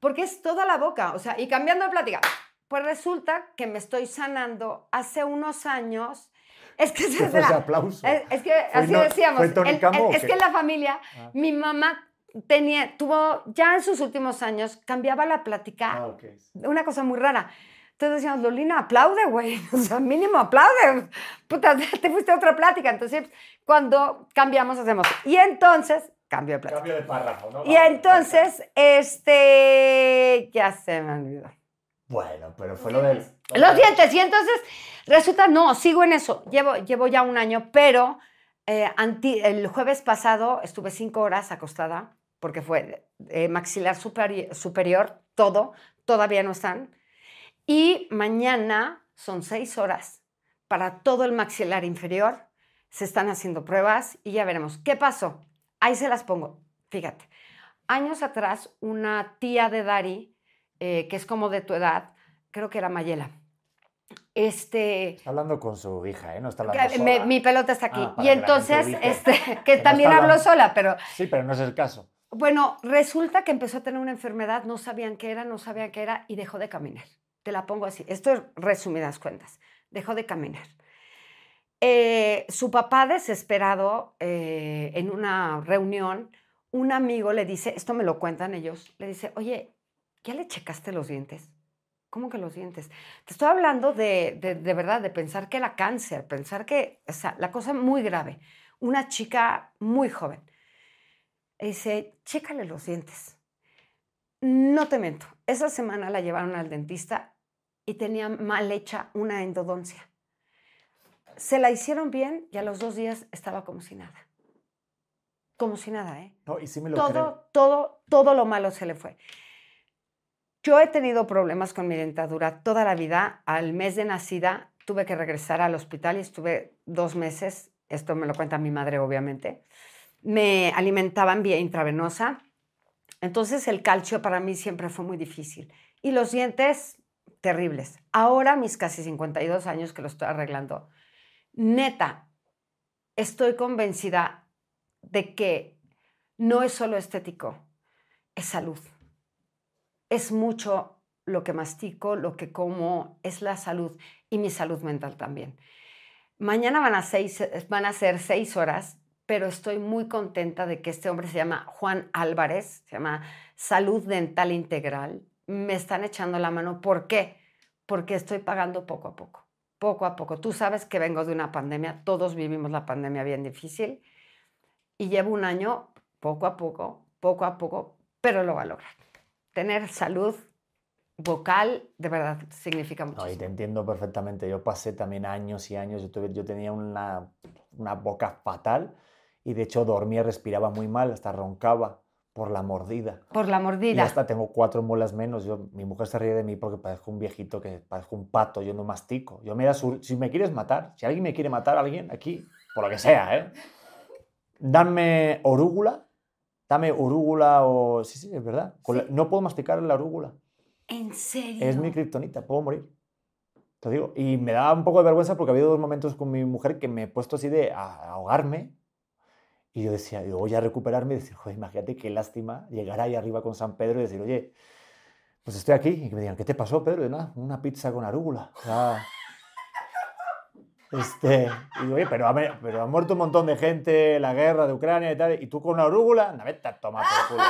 Porque es toda la boca, o sea, y cambiando de plática. Pues resulta que me estoy sanando hace unos años. Es que, ¿Qué fue ese aplauso? es, es que ¿Fue así no- decíamos. el- el- es que en la familia, Ah. mi mamá tenía, tuvo, ya en sus últimos años, cambiaba la plática Ah, ok. una cosa muy rara. Entonces decíamos, Lolina, aplaude, güey. *laughs* O sea, mínimo aplaude. Puta, *laughs* te fuiste a otra plática. Entonces, cuando cambiamos, hacemos. Y entonces, cambio de plática. Cambio de párrafo, ¿no? Y entonces, este, ya se me olvidó. Bueno, pero fue lo del... Los dientes. Y entonces, resulta, no, sigo en eso. Llevo, llevo ya un año, pero eh, anti- el jueves pasado estuve cinco horas acostada, porque fue eh, maxilar superi- superior, todo, todavía no están. Y mañana son seis horas para todo el maxilar inferior. Se están haciendo pruebas y ya veremos. ¿Qué pasó? Ahí se las pongo. Fíjate. Años atrás, una tía de Dari, eh, que es como de tu edad, creo que era Mayela. Este, Está hablando con su hija, ¿eh? No está que hablando me- sola. mi pelota está aquí. Ah, y que entonces, este, *laughs* Que que no también está hablo sola, pero Sí, pero no es el caso. bueno, resulta que empezó a tener una enfermedad, no sabían qué era, no sabían qué era y dejó de caminar. Te la pongo así. Esto es resumidas cuentas. Dejó de caminar. Eh, su papá desesperado eh, en una reunión, un amigo le dice, esto me lo cuentan ellos, le dice, oye, ¿ya le checaste los dientes? ¿Cómo que los dientes? Te estoy hablando de, de, de verdad, de pensar que era cáncer, pensar que, o sea, la cosa muy grave. Una chica muy joven. Dice, chécale los dientes. No te miento, esa semana la llevaron al dentista y tenía mal hecha una endodoncia. Se la hicieron bien y a los dos días estaba como si nada. Como si nada, ¿eh? No, y sí me lo creo. Todo, todo, todo lo malo se le fue. Yo he tenido problemas con mi dentadura toda la vida. Al mes de nacida tuve que regresar al hospital y estuve dos meses. Esto me lo cuenta mi madre, obviamente. Me alimentaban vía intravenosa. Entonces el calcio para mí siempre fue muy difícil. Y los dientes, terribles. Ahora, mis casi 52 años que lo estoy arreglando, neta, estoy convencida de que no es solo estético, es salud. Es mucho lo que mastico, lo que como, es la salud y mi salud mental también. Mañana van a, seis, van a ser seis horas, pero estoy muy contenta de que este hombre se llama Juan Álvarez, se llama Salud Dental Integral. Me están echando la mano. ¿Por qué? Porque estoy pagando poco a poco, poco a poco. Tú sabes que vengo de una pandemia, todos vivimos la pandemia bien difícil y llevo un año poco a poco, poco a poco, pero lo va a lograr. Tener salud vocal, de verdad, significa No, y te entiendo perfectamente. Yo pasé también años y años. Yo, tuve- yo tenía una, una boca fatal y de hecho dormía, respiraba muy mal, hasta roncaba por la mordida. Por la Y mordida. hasta tengo cuatro muelas menos. Yo, mi mujer se ríe de mí porque parezco un viejito, que parezco un pato. Yo no mastico. Yo me da sur- si me quieres matar, si alguien me quiere matar, alguien aquí, por lo que sea, ¿eh? Dame orúgula. Dame orúgula o... Sí, sí, es verdad. La-. No puedo masticar la orúgula. ¿En serio? Es mi kriptonita, puedo morir. Te digo. Y me da un poco de vergüenza porque ha habido dos momentos con mi mujer que me he puesto así de ahogarme. Y yo decía, digo, voy a recuperarme y decir, joder, imagínate qué lástima llegar ahí arriba con San Pedro y decir, oye, pues estoy aquí y que me digan, ¿qué te pasó, Pedro? Y nada, una pizza con arúgula. Este, y digo, oye, pero pero ha muerto un montón de gente, la guerra de Ucrania y tal, y tú con la arúgula, anda, vete a tomar por culo.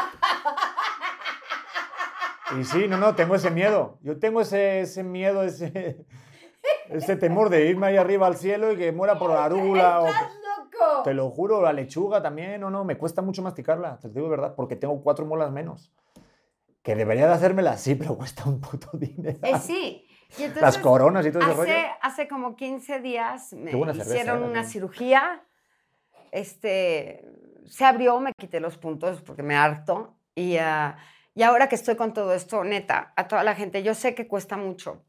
Y sí, no, no, tengo ese miedo. Yo tengo ese, ese miedo, ese, ese temor de irme ahí arriba al cielo y que muera por la arúgula. Te lo juro, la lechuga también, no, no, me cuesta mucho masticarla, te digo de verdad, porque tengo cuatro molas menos. Que debería de hacérmela, sí, pero *laughs* cuesta un puto dinero. Eh, sí. Y entonces, Las coronas y todo ese rollo. hace, hace como 15 días me buena cerveza, hicieron ¿eh? una cirugía. Este, se abrió, me quité los puntos porque me harto. Y, ah, y ahora que estoy con todo esto, neta, a toda la gente, yo sé que cuesta mucho.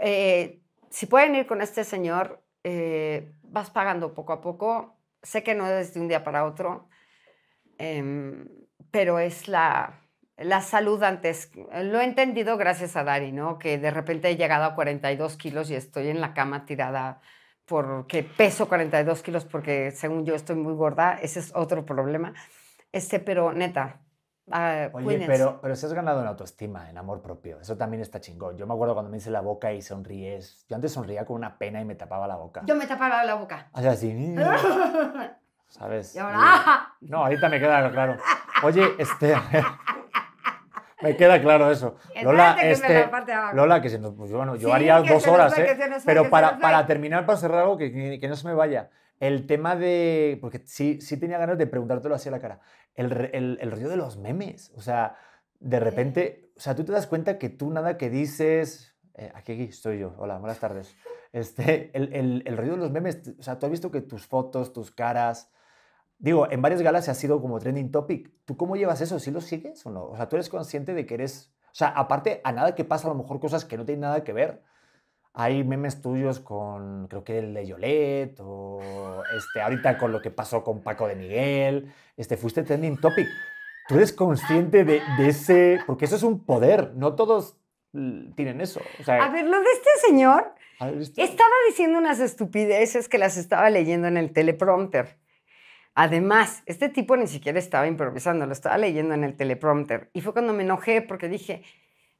Eh, si pueden ir con este señor, eh, vas pagando poco a poco. Sé que no es de un día para otro, em, pero es la, la salud antes. Lo he entendido gracias a Dari, ¿no? Que de repente he llegado a 42 kilos y estoy en la cama tirada porque peso 42 kilos porque según yo estoy muy gorda. Ese es otro problema. Este, pero neta, ah, Oye, cuídense. pero, pero si has ganado en autoestima, en amor propio, eso también está chingón. Yo me acuerdo cuando me hice la boca y sonríes. Yo antes sonría con una pena y me tapaba la boca. Yo me tapaba la boca. O sea, así, *laughs* ¿sabes? Y ahora, Y- *laughs* ¡ah! No, ahorita me queda claro. Oye, este. *laughs* me queda claro eso. Lola, que este. Lola, que se nos. pues, bueno, yo Sí, haría dos horas, ¿eh? Pero para, para terminar, para cerrar algo, que, que- que no se me vaya. El tema de. Porque sí, sí tenía ganas de preguntártelo así a la cara. El, el, el rollo de los memes. O sea, de repente. O sea, tú te das cuenta que tú nada que dices. eh, aquí, aquí estoy yo. Hola, buenas tardes. Este, el, el, el rollo de los memes. O sea, tú has visto que tus fotos, tus caras. Digo, en varias galas se ha sido como trending topic. ¿Tú cómo llevas eso? ¿Sí lo sigues o no? O sea, tú eres consciente de que eres. O sea, aparte, a nada que pasa, a lo mejor cosas que no tienen nada que ver. Hay memes tuyos con, creo que el de Yolet, o este, ahorita con lo que pasó con Paco de Miguel. Este, fuiste trending topic. ¿Tú eres consciente de, de ese.? Porque eso es un poder. No todos tienen eso. O sea, A ver, lo de este señor, ¿has visto? estaba diciendo unas estupideces que las estaba leyendo en el teleprompter. Además, este tipo ni siquiera estaba improvisando, lo estaba leyendo en el teleprompter. Y fue cuando me enojé porque dije,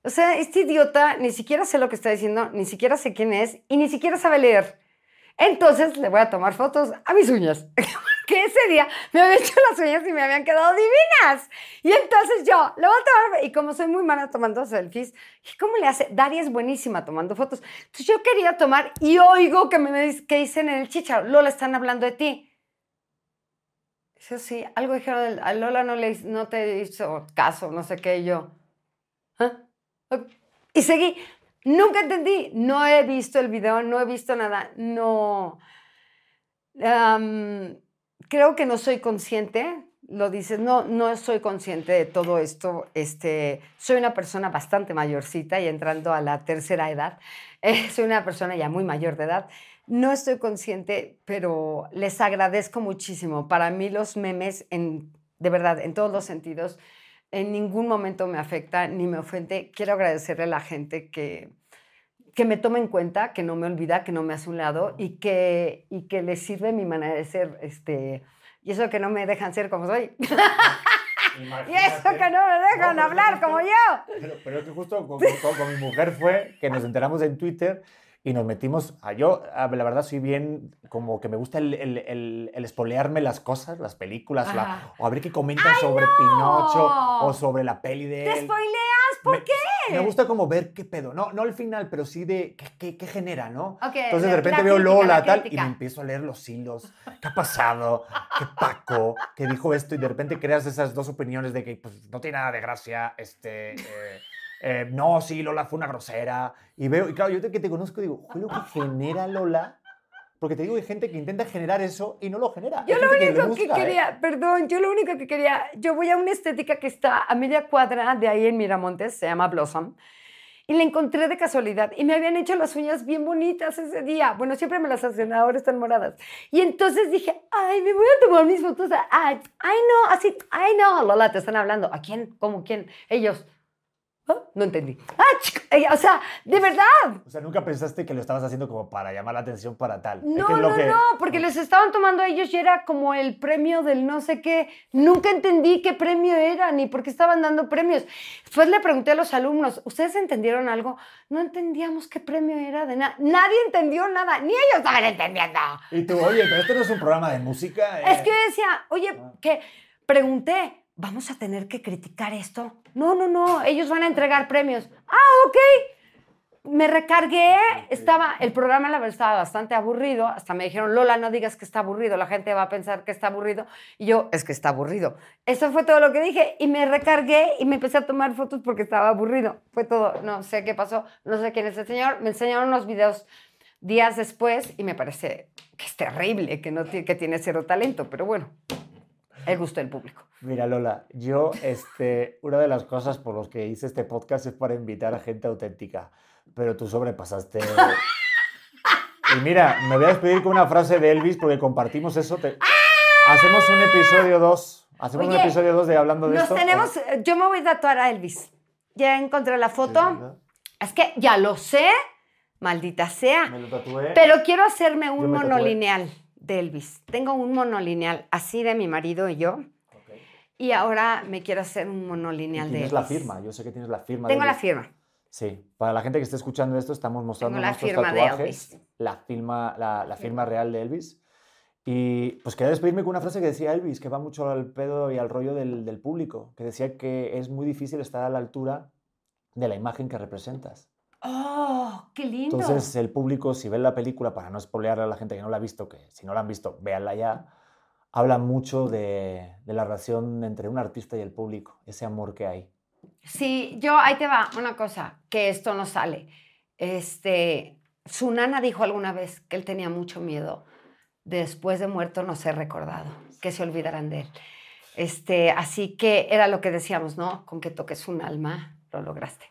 o sea, este idiota ni siquiera sé lo que está diciendo, ni siquiera sé quién es y ni siquiera sabe leer. Entonces le voy a tomar fotos a mis uñas. *laughs* que ese día me había hecho las uñas y me habían quedado divinas. Y entonces yo le voy a tomar, y como soy muy mala tomando selfies, ¿cómo le hace? Dari es buenísima tomando fotos. Entonces yo quería tomar y oigo que me que dicen en el chicha, Lola, están hablando de ti. Eso sí, algo dijeron, a Lola no, le, no te hizo caso, no sé qué, y yo. ¿Ah? Y seguí. Nunca entendí. No he visto el video, no he visto nada. No. Am, creo que no soy consciente. Lo dices, no, no soy consciente de todo esto. Este, soy una persona bastante mayorcita y entrando a la tercera edad. *laughs* Eh, soy una persona ya muy mayor de edad. No estoy consciente, pero les agradezco muchísimo. Para mí los memes, en, de verdad, en todos los sentidos, en ningún momento me afecta ni me ofende. Quiero agradecerle a la gente que, que me toma en cuenta, que no me olvida, que no me hace un lado y que, y que les sirve mi manera de ser. Este, y eso que no me dejan ser como soy. *laughs* y eso que no me dejan No, hablar justo- como yo. Pero, pero es que justo con, con- con mi mujer fue que nos enteramos en Twitter y nos metimos a yo, a- la verdad soy bien, como que me gusta el, el, el, el espolearme las cosas, las películas, la- o a ver qué comentan sobre Pinocho o sobre la peli de ¿Te él. spoileas? ¿Por me, qué? Me gusta como ver qué pedo, no, no al final, pero sí de qué, qué, qué genera, ¿no? Ok, Entonces de repente veo crítica, Lola la tal y me empiezo a leer los hilos. ¿Qué ha pasado? ¿Qué Paco? ¿Qué dijo esto? Y de repente creas esas dos opiniones de que pues, no tiene nada de gracia. Este, eh, eh, no, sí, Lola fue una grosera. Y veo, y claro, yo te- que te conozco digo, "Joder, lo que genera Lola. Porque te digo, hay gente que intenta generar eso y no lo genera. Yo Hay lo único que ¿eh? quería, perdón, yo lo único que quería, yo voy a una estética que está a media cuadra de ahí en Miramontes, se llama Blossom, y la encontré de casualidad y me habían hecho las uñas bien bonitas ese día. Bueno, siempre me las hacen, ahora están moradas. Y entonces dije, ay, me voy a tomar mis fotos. Ay, ay no, así, ay no, Lola, te están hablando. ¿A quién? ¿Cómo? ¿Quién? Ellos. "Ah, no entendí. Ah, chico, eh, o sea, de verdad. O sea, nunca pensaste que lo estabas haciendo como para llamar la atención para tal. Es No, que es lo no, que- no, porque les estaban tomando a ellos y era como el premio del no sé qué. Nunca entendí qué premio era ni por qué estaban dando premios. Después le pregunté a los alumnos, ¿ustedes entendieron algo? No entendíamos qué premio era de nada. Nadie entendió nada, ni ellos estaban entendiendo. Y tú, oye, pero esto no es un programa de música. Es eh". que yo decía, oye, Ah. que pregunté, ¿vamos a tener que criticar esto? No, no, no, ellos van a entregar premios. Ah, ok. Me recargué, estaba, el programa la verdad estaba bastante aburrido, hasta me dijeron, Lola, no digas que está aburrido, la gente va a pensar que está aburrido. Y yo, es que está aburrido. Eso fue todo lo que dije y me recargué y me empecé a tomar fotos porque estaba aburrido. Fue todo, no sé qué pasó, no sé quién es el señor. Me enseñaron unos videos días después y me parece que es terrible, que, no, que tiene cero talento, pero bueno, el gusto del público. Mira, Lola, yo, este, una de las cosas por las que hice este podcast es para invitar a gente auténtica, pero tú sobrepasaste. Y mira, me voy a despedir con una frase de Elvis porque compartimos eso. te- Hacemos un episodio 2. Hacemos un Oye, episodio 2 de hablando de Nos esto. tenemos, eh, yo me voy a tatuar a Elvis. Ya encontré la ¿Es foto. verdad? Es que ya lo sé, maldita sea. Me lo tatué. Pero quiero hacerme un me tatué. De Elvis. Tengo un monolineal así de mi marido y yo. Y ahora me quiero hacer un monolineal de Tienes Elvis. la firma, yo sé que tienes la firma. de Tengo la Elvis. firma. Sí, para la gente que esté escuchando esto, estamos mostrando Tengo la nuestros de tatuajes, Elvis. la firma, la, la firma real de Elvis. Y pues quería despedirme con una frase que decía Elvis, que va mucho al pedo y al rollo del, del público, que decía que es muy difícil estar a la altura de la imagen que representas. ¡Oh, qué lindo! Entonces el público, si ve la película, para no spoilearle a la gente que no la ha visto, que si no la han visto, véanla ya, habla mucho de, de la relación entre un artista y el público, ese amor que hay. Sí, yo, ahí te va una cosa, que esto no sale. Este, su nana dijo alguna vez que él tenía mucho miedo de después de muerto no ser recordado, que se olvidaran de él. Este, así que era lo que decíamos, ¿no? Con que toques un alma, lo lograste.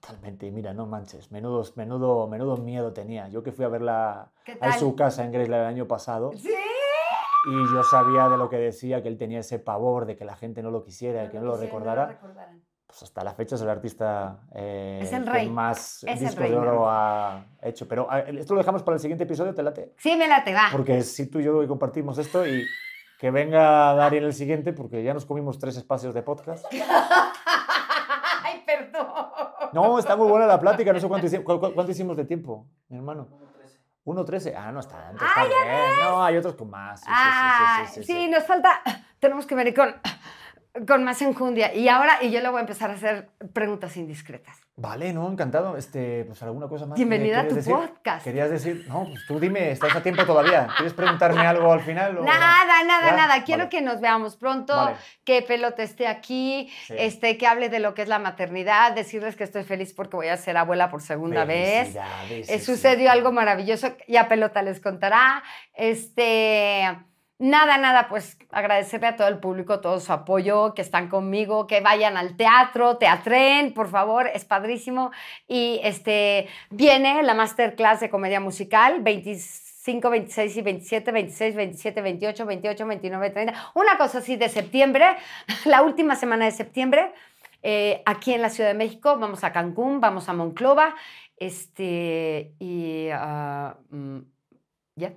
Totalmente, y mira, no manches, menudo, menudo, menudo miedo tenía. Yo que fui a verla ¿Qué a su casa en Graceland el año pasado Sí. y yo sabía de lo que decía, que él tenía ese pavor de que la gente no lo quisiera, que no lo recordara. Pues hasta la fecha es el artista eh, Es el que rey, más es el discos rey, de oro ¿no? ha hecho. Pero esto lo dejamos para el siguiente episodio, te late. Sí, me la te va. Porque si tú y yo compartimos esto y que venga Dari en el siguiente, porque ya nos comimos tres espacios de podcast. *laughs* Ay, perdón. No, está muy buena la plática, no sé cuánto, hici- cu- cu- cuánto hicimos de tiempo, mi hermano. 1.13. Ah, no está tanto, está bien. No, hay otros con más. Sí, Ah, sí, sí, sí, sí. nos falta, tenemos que venir con, con más enjundia. Y ahora, y yo le voy a empezar a hacer preguntas indiscretas. Vale, no, encantado. Este, pues alguna cosa más. Bienvenida a tu decir? podcast. Querías decir, no, pues tú dime, estás a tiempo todavía. ¿Quieres preguntarme algo al final? o- Nada, nada, ¿Ya? nada. Quiero Vale. que nos veamos pronto, Vale. que Pelote esté aquí, Sí. este, que hable de lo que es la maternidad, decirles que estoy feliz porque voy a ser abuela por segunda vez. Eh, sucedió algo maravilloso, ya Pelota les contará. Este, nada, nada, pues agradecerle a todo el público todo su apoyo, que están conmigo, que vayan al teatro, teatren, por favor, es padrísimo. Y este, viene la masterclass de comedia musical, 25, 26 y 27, 26, 27, 28, 28, 29, 30, una cosa así de septiembre, *laughs* la última semana de septiembre. eh, aquí en la Ciudad de México, vamos a Cancún, vamos a Monclova, este, y mm, ya.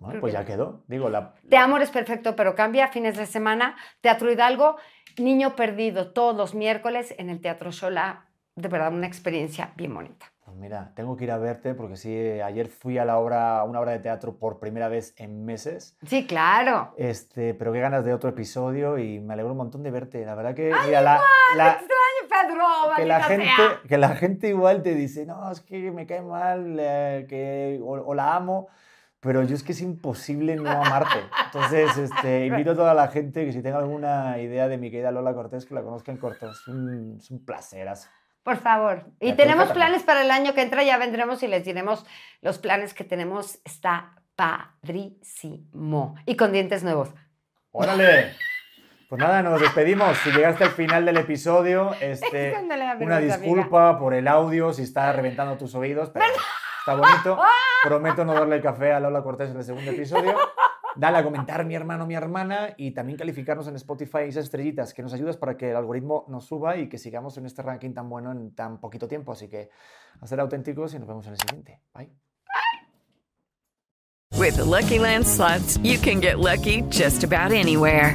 Bueno, pues ya quedó. Digo, la, Te amor es perfecto, pero cambia. Fines de semana, Teatro Hidalgo, Niño Perdido, todos los miércoles en el Teatro Shola. De verdad, una experiencia bien bonita. Pues mira, tengo que ir a verte porque sí, ayer fui a la obra, una obra de teatro por primera vez en meses. Sí, claro. Este, pero qué ganas de otro episodio y me alegro un montón de verte. La verdad que, mira, la, la- Extraño, Pedro, que, la gente, sea. que la gente igual te dice, no, es que me cae mal, eh, que, o, o la amo, pero yo es que es imposible no amarte. *laughs* Entonces, este, invito a toda la gente que si tenga alguna idea de mi querida Lola Cortés, que la conozca en corto. Es un, es un placerazo. Por favor. Y Ya, tenemos planes para el año que entra, ya vendremos y les diremos los planes que tenemos. Está padrísimo. Y con dientes nuevos. ¡Órale! Pues nada, nos despedimos. Si llegaste al final del episodio, *laughs* este, una disculpa por el audio si está reventando tus oídos, pero está bonito. Prometo no darle café a Lola Cortés en el segundo episodio. dale a comentar mi hermano, mi hermana y también calificarnos en Spotify esas estrellitas que nos ayudas para que el algoritmo nos suba y que sigamos en este ranking tan bueno en tan poquito tiempo. Así que a ser auténticos y nos vemos en el siguiente. Bye. With the Lucky Land slots, you can get lucky just about anywhere.